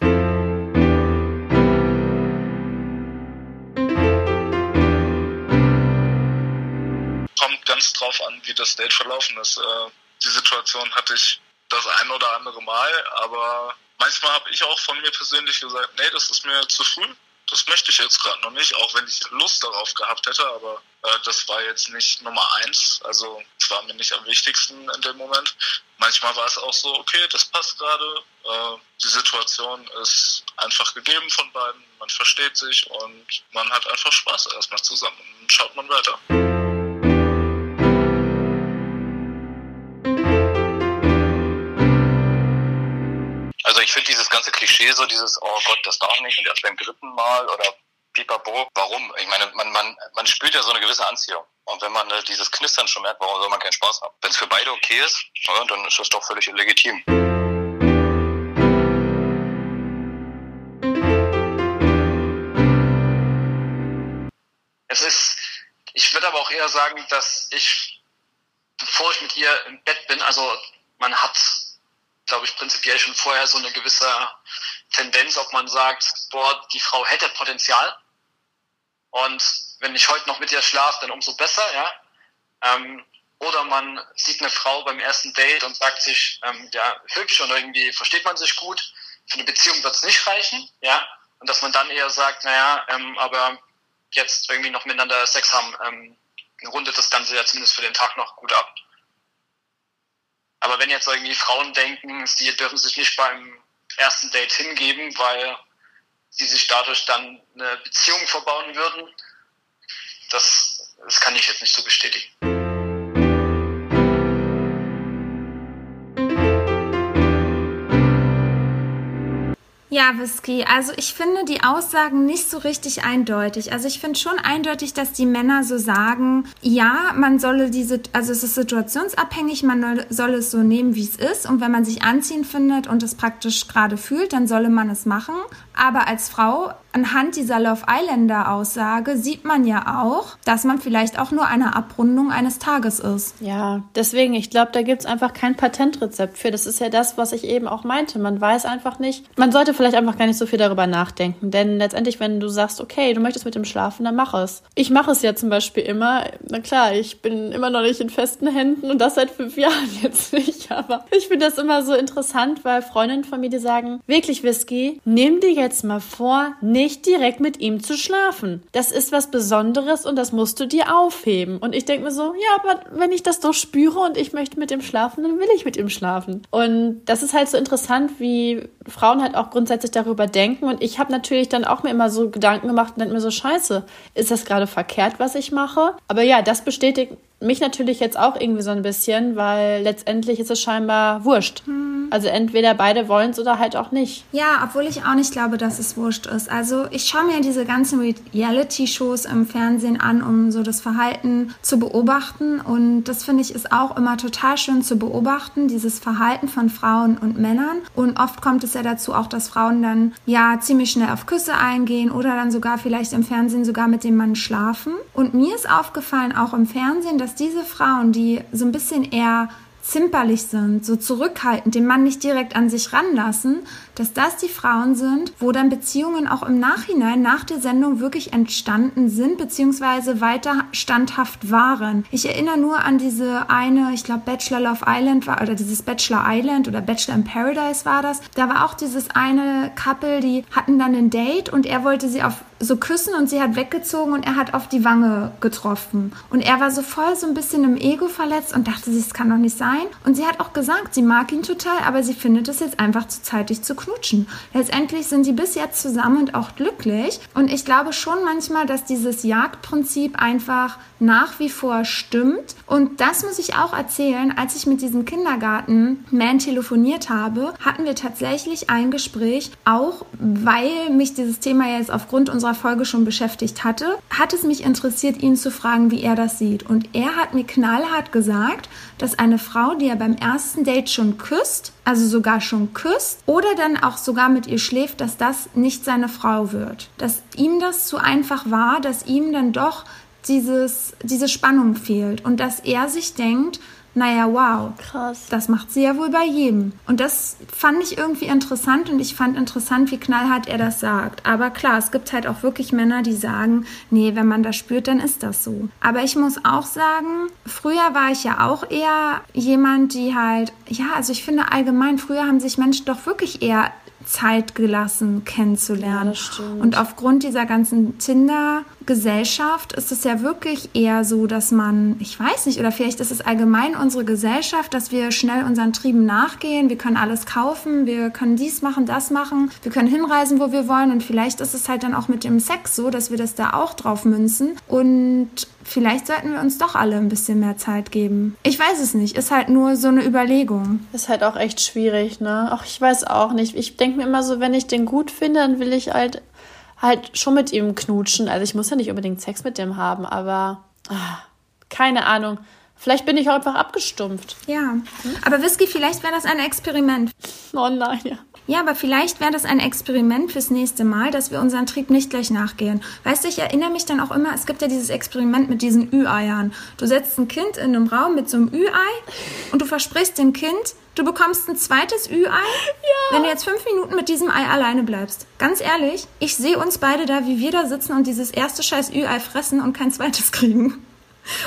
Kommt ganz drauf an, wie das Date verlaufen ist. Äh, die Situation hatte ich das ein oder andere Mal, aber manchmal habe ich auch von mir persönlich gesagt, nee, das ist mir zu früh. Das möchte ich jetzt gerade noch nicht, auch wenn ich Lust darauf gehabt hätte, aber äh, das war jetzt nicht Nummer eins. Also es war mir nicht am wichtigsten in dem Moment. Manchmal war es auch so, okay, das passt gerade. Äh, die Situation ist einfach gegeben von beiden. Man versteht sich und man hat einfach Spaß erstmal zusammen. Und schaut man weiter. Also ich finde dieses ganze Klischee so, dieses, oh Gott, das darf nicht und erst beim dritten Mal oder pipapo. Warum? Ich meine, man, man, man spürt ja so eine gewisse Anziehung. Und wenn man äh, dieses Knistern schon merkt, warum soll man keinen Spaß haben? Wenn es für beide okay ist, ja, dann ist das doch völlig legitim. Es ist, ich würde aber auch eher sagen, dass ich, bevor ich mit ihr im Bett bin, also man hat, glaube ich, prinzipiell schon vorher so eine gewisse Tendenz, ob man sagt, boah, die Frau hätte Potenzial. Und wenn ich heute noch mit ihr schlafe, dann umso besser, ja. Ähm, oder man sieht eine Frau beim ersten Date und sagt sich, ähm, ja, hübsch und irgendwie versteht man sich gut. Für eine Beziehung wird es nicht reichen, ja. Und dass man dann eher sagt, naja, ähm, aber jetzt irgendwie noch miteinander Sex haben, ähm, rundet das Ganze ja zumindest für den Tag noch gut ab. Aber wenn jetzt irgendwie Frauen denken, sie dürfen sich nicht beim ersten Date hingeben, weil sie sich dadurch dann eine Beziehung verbauen würden, das, das kann ich jetzt nicht so bestätigen. Ja, Whisky. Also ich finde die Aussagen nicht so richtig eindeutig. Also ich finde schon eindeutig, dass die Männer so sagen, ja, man solle diese, also es ist situationsabhängig, man soll es so nehmen, wie es ist. Und wenn man sich anziehen findet und es praktisch gerade fühlt, dann solle man es machen. Aber als Frau, anhand dieser Love Islander Aussage, sieht man ja auch, dass man vielleicht auch nur eine Abrundung eines Tages ist. Ja, deswegen, ich glaube, da gibt es einfach kein Patentrezept für. Das ist ja das, was ich eben auch meinte. Man weiß einfach nicht. Man sollte vielleicht einfach gar nicht so viel darüber nachdenken. Denn letztendlich, wenn du sagst, okay, du möchtest mit dem schlafen, dann mach es. Ich mache es ja zum Beispiel immer. Na klar, ich bin immer noch nicht in festen Händen und das seit fünf Jahren jetzt nicht. Aber ich finde das immer so interessant, weil Freundinnen von mir, die sagen, wirklich Whisky, nimm dir jetzt mal vor, nicht direkt mit ihm zu schlafen. Das ist was Besonderes und das musst du dir aufheben. Und ich denke mir so, ja, aber wenn ich das doch spüre und ich möchte mit ihm schlafen, dann will ich mit ihm schlafen. Und das ist halt so interessant, wie Frauen halt auch grundsätzlich darüber denken. Und ich habe natürlich dann auch mir immer so Gedanken gemacht und denke mir so, scheiße, ist das gerade verkehrt, was ich mache? Aber ja, das bestätigt mich natürlich jetzt auch irgendwie so ein bisschen, weil letztendlich ist es scheinbar wurscht. Hm. Also entweder beide wollen es oder halt auch nicht. Ja, obwohl ich auch nicht glaube, dass es wurscht ist. Also ich schaue mir diese ganzen Reality-Shows im Fernsehen an, um so das Verhalten zu beobachten. Und das finde ich ist auch immer total schön zu beobachten, dieses Verhalten von Frauen und Männern. Und oft kommt es ja dazu auch, dass Frauen dann ja ziemlich schnell auf Küsse eingehen oder dann sogar vielleicht im Fernsehen sogar mit dem Mann schlafen. Und mir ist aufgefallen, auch im Fernsehen, dass dass diese Frauen, die so ein bisschen eher zimperlich sind, so zurückhaltend, den Mann nicht direkt an sich ranlassen, dass das die Frauen sind, wo dann Beziehungen auch im Nachhinein nach der Sendung wirklich entstanden sind, beziehungsweise weiter standhaft waren. Ich erinnere nur an diese eine, ich glaube Bachelor Love Island war, oder dieses Bachelor Island oder Bachelor in Paradise war das. Da war auch dieses eine Couple, die hatten dann ein Date und er wollte sie auf so küssen und sie hat weggezogen und er hat auf die Wange getroffen. Und er war so voll so ein bisschen im Ego verletzt und dachte sich, es kann doch nicht sein. Und sie hat auch gesagt, sie mag ihn total, aber sie findet es jetzt einfach zu zeitig zu knutschen. Letztendlich sind sie bis jetzt zusammen und auch glücklich. Und ich glaube schon manchmal, dass dieses Jagdprinzip einfach nach wie vor stimmt. Und das muss ich auch erzählen. Als ich mit diesem Kindergarten-Man telefoniert habe, hatten wir tatsächlich ein Gespräch, auch weil mich dieses Thema jetzt aufgrund unserer Folge schon beschäftigt hatte, hat es mich interessiert, ihn zu fragen, wie er das sieht. Und er hat mir knallhart gesagt, dass eine Frau, die er beim ersten Date schon küsst, also sogar schon küsst oder dann auch sogar mit ihr schläft, dass das nicht seine Frau wird. Dass ihm das zu einfach war, dass ihm dann doch dieses, diese Spannung fehlt und dass er sich denkt, naja, wow. Krass. Das macht sie ja wohl bei jedem. Und das fand ich irgendwie interessant und ich fand interessant, wie knallhart er das sagt. Aber klar, es gibt halt auch wirklich Männer, die sagen, nee, wenn man das spürt, dann ist das so. Aber ich muss auch sagen, früher war ich ja auch eher jemand, die halt, ja, also ich finde allgemein, früher haben sich Menschen doch wirklich eher Zeit gelassen, kennenzulernen. Ja, und aufgrund dieser ganzen Tinder-Gesellschaft ist es ja wirklich eher so, dass man, ich weiß nicht, oder vielleicht ist es allgemein unsere Gesellschaft, dass wir schnell unseren Trieben nachgehen. Wir können alles kaufen, wir können dies machen, das machen, wir können hinreisen, wo wir wollen. Und vielleicht ist es halt dann auch mit dem Sex so, dass wir das da auch drauf münzen. Und vielleicht sollten wir uns doch alle ein bisschen mehr Zeit geben. Ich weiß es nicht, ist halt nur so eine Überlegung. Ist halt auch echt schwierig, ne? Ach, ich weiß auch nicht. Ich denke mir immer so, wenn ich den gut finde, dann will ich halt halt schon mit ihm knutschen. Also ich muss ja nicht unbedingt Sex mit dem haben, aber ach, keine Ahnung. Vielleicht bin ich auch einfach abgestumpft. Ja. Aber Whisky, vielleicht wäre das ein Experiment. Oh nein, ja. Ja, aber vielleicht wäre das ein Experiment fürs nächste Mal, dass wir unseren Trieb nicht gleich nachgehen. Weißt du, ich erinnere mich dann auch immer, es gibt ja dieses Experiment mit diesen Ü-Eiern. Du setzt ein Kind in einem Raum mit so einem Ü-Ei und du versprichst dem Kind, du bekommst ein zweites Ü-Ei, ja. wenn du jetzt fünf Minuten mit diesem Ei alleine bleibst. Ganz ehrlich, ich sehe uns beide da, wie wir da sitzen und dieses erste scheiß Ü-Ei fressen und kein zweites kriegen.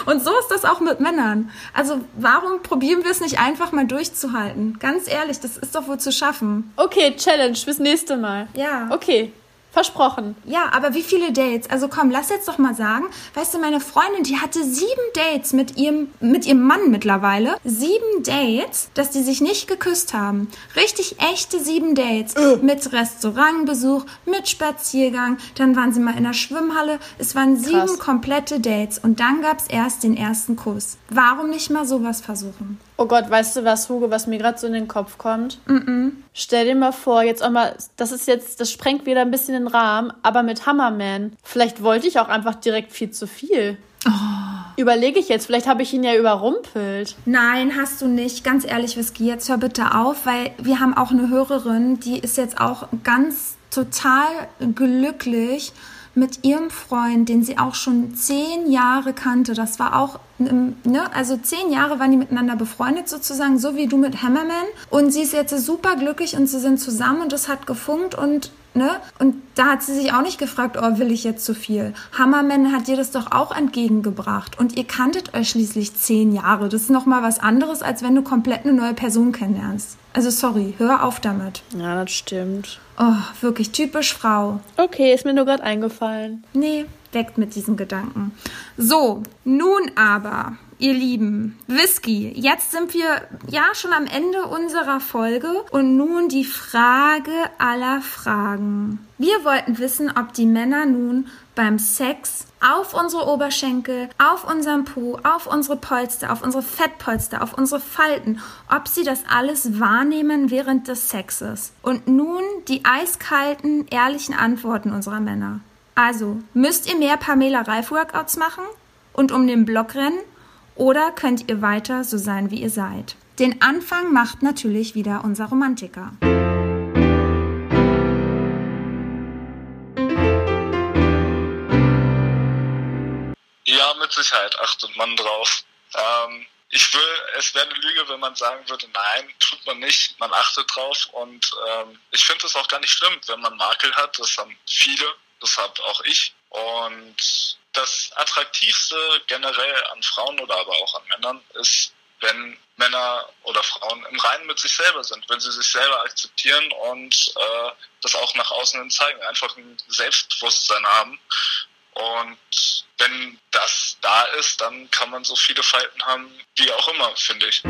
Und so ist das auch mit Männern. Also warum probieren wir es nicht einfach mal durchzuhalten? Ganz ehrlich, das ist doch wohl zu schaffen. Okay, Challenge, bis nächste Mal. Ja. Okay. Versprochen. Ja, aber wie viele Dates? Also komm, lass jetzt doch mal sagen. Weißt du, meine Freundin, die hatte sieben Dates mit ihrem, mit ihrem Mann mittlerweile. Sieben Dates, dass die sich nicht geküsst haben. Richtig echte sieben Dates. Äh. Mit Restaurantbesuch, mit Spaziergang. Dann waren sie mal in der Schwimmhalle. Es waren sieben Krass. komplette Dates. Und dann gab's erst den ersten Kuss. Warum nicht mal sowas versuchen? Oh Gott, weißt du was, Hugo, was mir gerade so in den Kopf kommt? Mm -mm. Stell dir mal vor, jetzt auch mal, das ist jetzt, das sprengt wieder ein bisschen den Rahmen, aber mit Hammerman. Vielleicht wollte ich auch einfach direkt viel zu viel. Oh. Überlege ich jetzt, vielleicht habe ich ihn ja überrumpelt. Nein, hast du nicht. Ganz ehrlich, Whisky, jetzt hör bitte auf, weil wir haben auch eine Hörerin, die ist jetzt auch ganz total glücklich mit ihrem Freund, den sie auch schon zehn Jahre kannte. Das war auch, ne, also zehn Jahre waren die miteinander befreundet sozusagen, so wie du mit Hammerman. Und sie ist jetzt super glücklich und sie sind zusammen und es hat gefunkt und Ne? Und da hat sie sich auch nicht gefragt, oh, will ich jetzt zu viel? Hammerman hat dir das doch auch entgegengebracht. Und ihr kanntet euch schließlich zehn Jahre. Das ist nochmal was anderes, als wenn du komplett eine neue Person kennenlernst. Also sorry, hör auf damit. Ja, das stimmt. Oh, wirklich typisch Frau. Okay, ist mir nur gerade eingefallen. Nee, weckt mit diesen Gedanken. So, nun aber, ihr Lieben, Whisky. Jetzt sind wir ja schon am Ende unserer Folge und nun die Frage aller Fragen. Wir wollten wissen, ob die Männer nun beim Sex auf unsere Oberschenkel, auf unseren Po, auf unsere Polster, auf unsere Fettpolster, auf unsere Falten, ob sie das alles wahrnehmen während des Sexes. Und nun die eiskalten, ehrlichen Antworten unserer Männer. Also, müsst ihr mehr Pamela Reif Workouts machen und um den Block rennen oder könnt ihr weiter so sein, wie ihr seid? Den Anfang macht natürlich wieder unser Romantiker. Ja, mit Sicherheit achtet man drauf. Ähm, ich will, es wäre eine Lüge, wenn man sagen würde, nein, tut man nicht, man achtet drauf. Und ähm, ich finde es auch gar nicht schlimm, wenn man Makel hat. Das haben viele, das habe auch ich. Und das Attraktivste generell an Frauen oder aber auch an Männern ist, wenn Männer oder Frauen im Reinen mit sich selber sind, wenn sie sich selber akzeptieren und äh, das auch nach außen hin zeigen, einfach ein Selbstbewusstsein haben. Und wenn das da ist, dann kann man so viele Falten haben, wie auch immer, finde ich.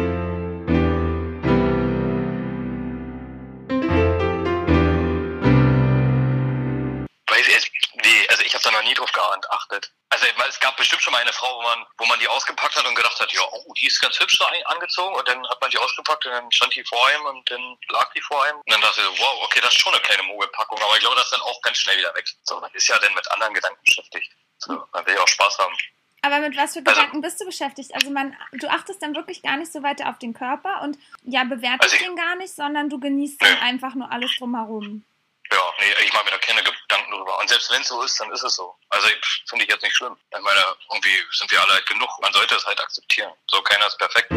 Habe da noch nie drauf geachtet. Also es gab bestimmt schon mal eine Frau, wo man, wo man die ausgepackt hat und gedacht hat, ja, oh, die ist ganz hübsch angezogen und dann hat man die ausgepackt und dann stand die vor ihm und dann lag die vor ihm und dann dachte ich, wow, okay, das ist schon eine kleine Mogelpackung, aber ich glaube, das ist dann auch ganz schnell wieder weg. So, man ist ja dann mit anderen Gedanken beschäftigt. So, man will ja auch Spaß haben. Aber mit was für also Gedanken also, bist du beschäftigt? Also man, du achtest dann wirklich gar nicht so weiter auf den Körper und ja, bewertest also den gar nicht, sondern du genießt dann einfach nur alles drumherum. Ja, nee, ich mache mir da keine Gedanken drüber. Und selbst wenn es so ist, dann ist es so. Also finde ich jetzt nicht schlimm. Ich meine, irgendwie sind wir alle halt genug. Man sollte es halt akzeptieren. So, keiner ist perfekt.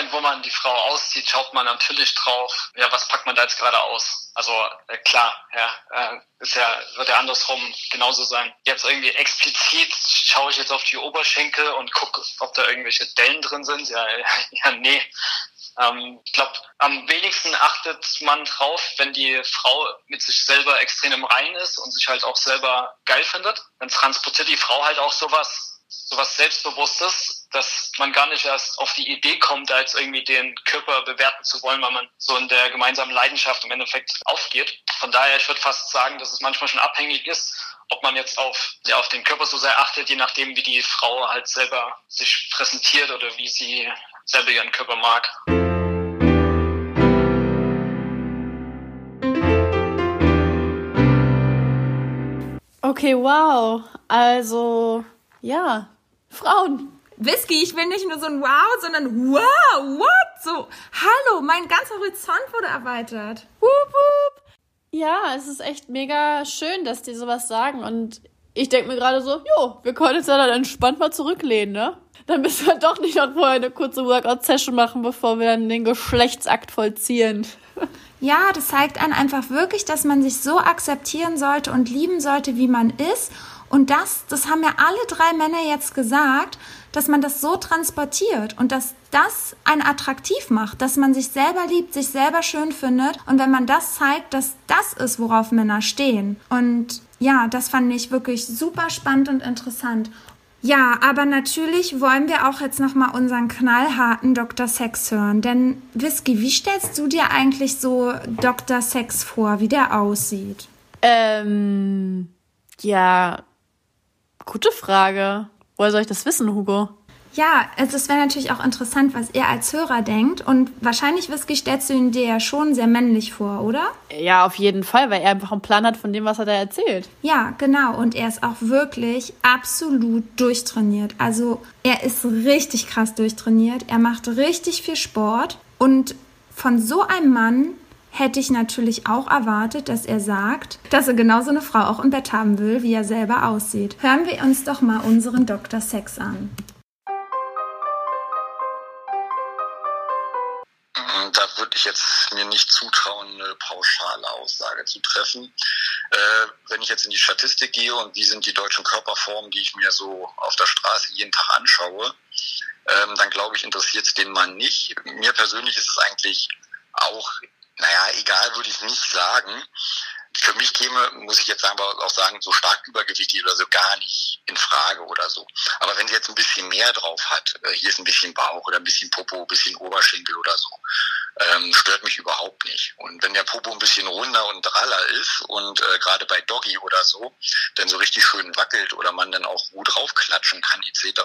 Moment, wo man die Frau auszieht, schaut man natürlich drauf, ja, was packt man da jetzt gerade aus? Also äh, klar, ja, äh, ist ja, wird ja andersrum genauso sein. Jetzt irgendwie explizit schaue ich jetzt auf die Oberschenkel und gucke, ob da irgendwelche Dellen drin sind. Ja, ja, nee. Ähm, ich glaube, am wenigsten achtet man drauf, wenn die Frau mit sich selber extrem im Reinen ist und sich halt auch selber geil findet. Dann transportiert die Frau halt auch sowas, sowas Selbstbewusstes, dass man gar nicht erst auf die Idee kommt, jetzt irgendwie den Körper bewerten zu wollen, weil man so in der gemeinsamen Leidenschaft im Endeffekt aufgeht. Von daher, ich würde fast sagen, dass es manchmal schon abhängig ist, ob man jetzt auf, ja, auf den Körper so sehr achtet, je nachdem, wie die Frau halt selber sich präsentiert oder wie sie selber ihren Körper mag. Okay, wow. Also, ja, Frauen. Whisky, ich will nicht nur so ein Wow, sondern Wow, what? So, hallo, mein ganzer Horizont wurde erweitert. Wup, wup. Ja, es ist echt mega schön, dass die sowas sagen. Und ich denke mir gerade so, jo, wir können uns ja dann entspannt mal zurücklehnen, ne? Dann müssen wir doch nicht noch vorher eine kurze Workout-Session machen, bevor wir dann den Geschlechtsakt vollziehen. Ja, das zeigt einen einfach wirklich, dass man sich so akzeptieren sollte und lieben sollte, wie man ist. Und das, das haben ja alle drei Männer jetzt gesagt, dass man das so transportiert und dass das einen attraktiv macht, dass man sich selber liebt, sich selber schön findet und wenn man das zeigt, dass das ist, worauf Männer stehen. Und ja, das fand ich wirklich super spannend und interessant. Ja, aber natürlich wollen wir auch jetzt nochmal unseren knallharten Dr. Sex hören. Denn Whisky, wie stellst du dir eigentlich so Dr. Sex vor, wie der aussieht? Ähm, Ja, gute Frage. Woher soll ich das wissen, Hugo? Ja, also es wäre natürlich auch interessant, was ihr als Hörer denkt. Und wahrscheinlich, Whisky, stellst du ihn dir ja schon sehr männlich vor, oder? Ja, auf jeden Fall, weil er einfach einen Plan hat von dem, was er da erzählt. Ja, genau. Und er ist auch wirklich absolut durchtrainiert. Also er ist richtig krass durchtrainiert. Er macht richtig viel Sport. Und von so einem Mann hätte ich natürlich auch erwartet, dass er sagt, dass er genauso eine Frau auch im Bett haben will, wie er selber aussieht. Hören wir uns doch mal unseren Dr. Sex an. da würde ich jetzt mir nicht zutrauen, eine pauschale Aussage zu treffen. Äh, wenn ich jetzt in die Statistik gehe und wie sind die deutschen Körperformen, die ich mir so auf der Straße jeden Tag anschaue, ähm, dann glaube ich, interessiert es den Mann nicht. Mir persönlich ist es eigentlich auch, naja, egal würde ich nicht sagen. Für mich käme, muss ich jetzt aber auch sagen, so stark übergewichtig oder so gar nicht in Frage oder so. Aber wenn sie jetzt ein bisschen mehr drauf hat, äh, hier ist ein bisschen Bauch oder ein bisschen Popo, ein bisschen Oberschenkel oder so, ähm, stört mich überhaupt nicht. Und wenn der Popo ein bisschen runder und draller ist und äh, gerade bei Doggy oder so, dann so richtig schön wackelt oder man dann auch gut draufklatschen kann etc.,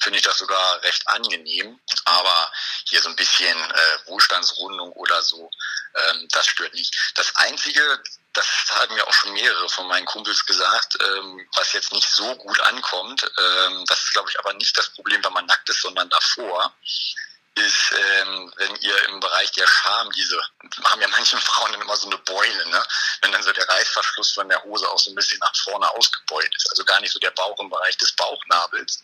finde ich das sogar recht angenehm. Aber hier so ein bisschen äh, Wohlstandsrundung oder so, ähm, das stört nicht. Das Einzige, das haben mir auch schon mehrere von meinen Kumpels gesagt, ähm, was jetzt nicht so gut ankommt. Ähm, das ist, glaube ich, aber nicht das Problem, wenn man nackt ist, sondern davor ist, ähm, wenn ihr im Bereich der Scham diese, haben ja manche Frauen dann immer so eine Beule, ne? Wenn dann so der Reißverschluss von der Hose auch so ein bisschen nach vorne ausgebeult ist. Also gar nicht so der Bauch im Bereich des Bauchnabels,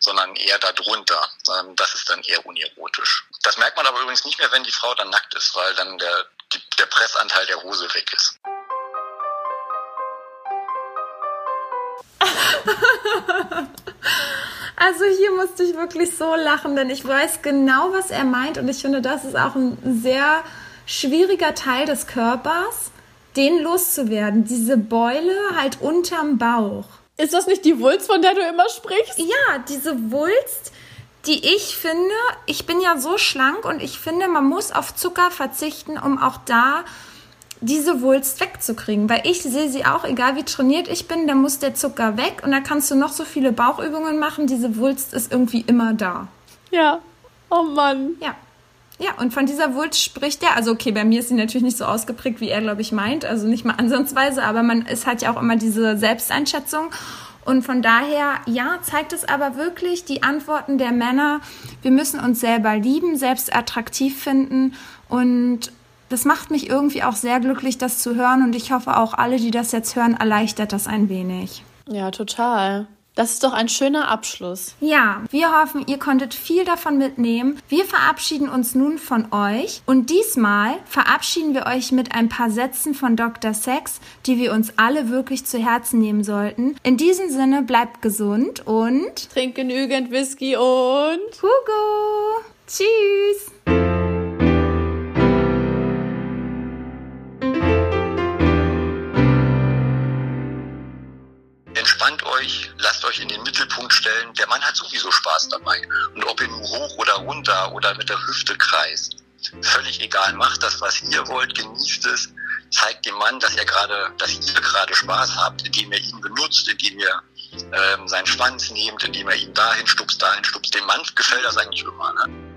sondern eher darunter. Ähm, das ist dann eher unerotisch. Das merkt man aber übrigens nicht mehr, wenn die Frau dann nackt ist, weil dann der, die, der Pressanteil der Hose weg ist. Also hier musste ich wirklich so lachen, denn ich weiß genau, was er meint und ich finde, das ist auch ein sehr schwieriger Teil des Körpers, den loszuwerden. Diese Beule halt unterm Bauch. Ist das nicht die Wulst, von der du immer sprichst? Ja, diese Wulst, die ich finde, ich bin ja so schlank und ich finde, man muss auf Zucker verzichten, um auch da diese Wulst wegzukriegen. Weil ich sehe sie auch, egal wie trainiert ich bin, da muss der Zucker weg und da kannst du noch so viele Bauchübungen machen. Diese Wulst ist irgendwie immer da. Ja. Oh Mann. Ja. Ja, und von dieser Wulst spricht er, also okay, bei mir ist sie natürlich nicht so ausgeprägt, wie er, glaube ich, meint, also nicht mal ansatzweise, aber man ist halt ja auch immer diese Selbsteinschätzung. Und von daher, ja, zeigt es aber wirklich die Antworten der Männer. Wir müssen uns selber lieben, selbst attraktiv finden und das macht mich irgendwie auch sehr glücklich, das zu hören und ich hoffe auch alle, die das jetzt hören, erleichtert das ein wenig. Ja, total. Das ist doch ein schöner Abschluss. Ja, wir hoffen, ihr konntet viel davon mitnehmen. Wir verabschieden uns nun von euch und diesmal verabschieden wir euch mit ein paar Sätzen von Dr. Sex, die wir uns alle wirklich zu Herzen nehmen sollten. In diesem Sinne bleibt gesund und trinkt genügend Whisky und Hugo. Tschüss. Euch, in den Mittelpunkt stellen. Der Mann hat sowieso Spaß dabei. Und ob ihr nun hoch oder runter oder mit der Hüfte kreist, völlig egal. Macht das, was ihr wollt, genießt es. Zeigt dem Mann, dass ihr gerade, dass ihr gerade Spaß habt, indem ihr ihn benutzt, indem ihr ähm, seinen Schwanz nehmt, indem ihr ihn dahin stupst, dahin stupst. Dem Mann gefällt das eigentlich immer. Ne?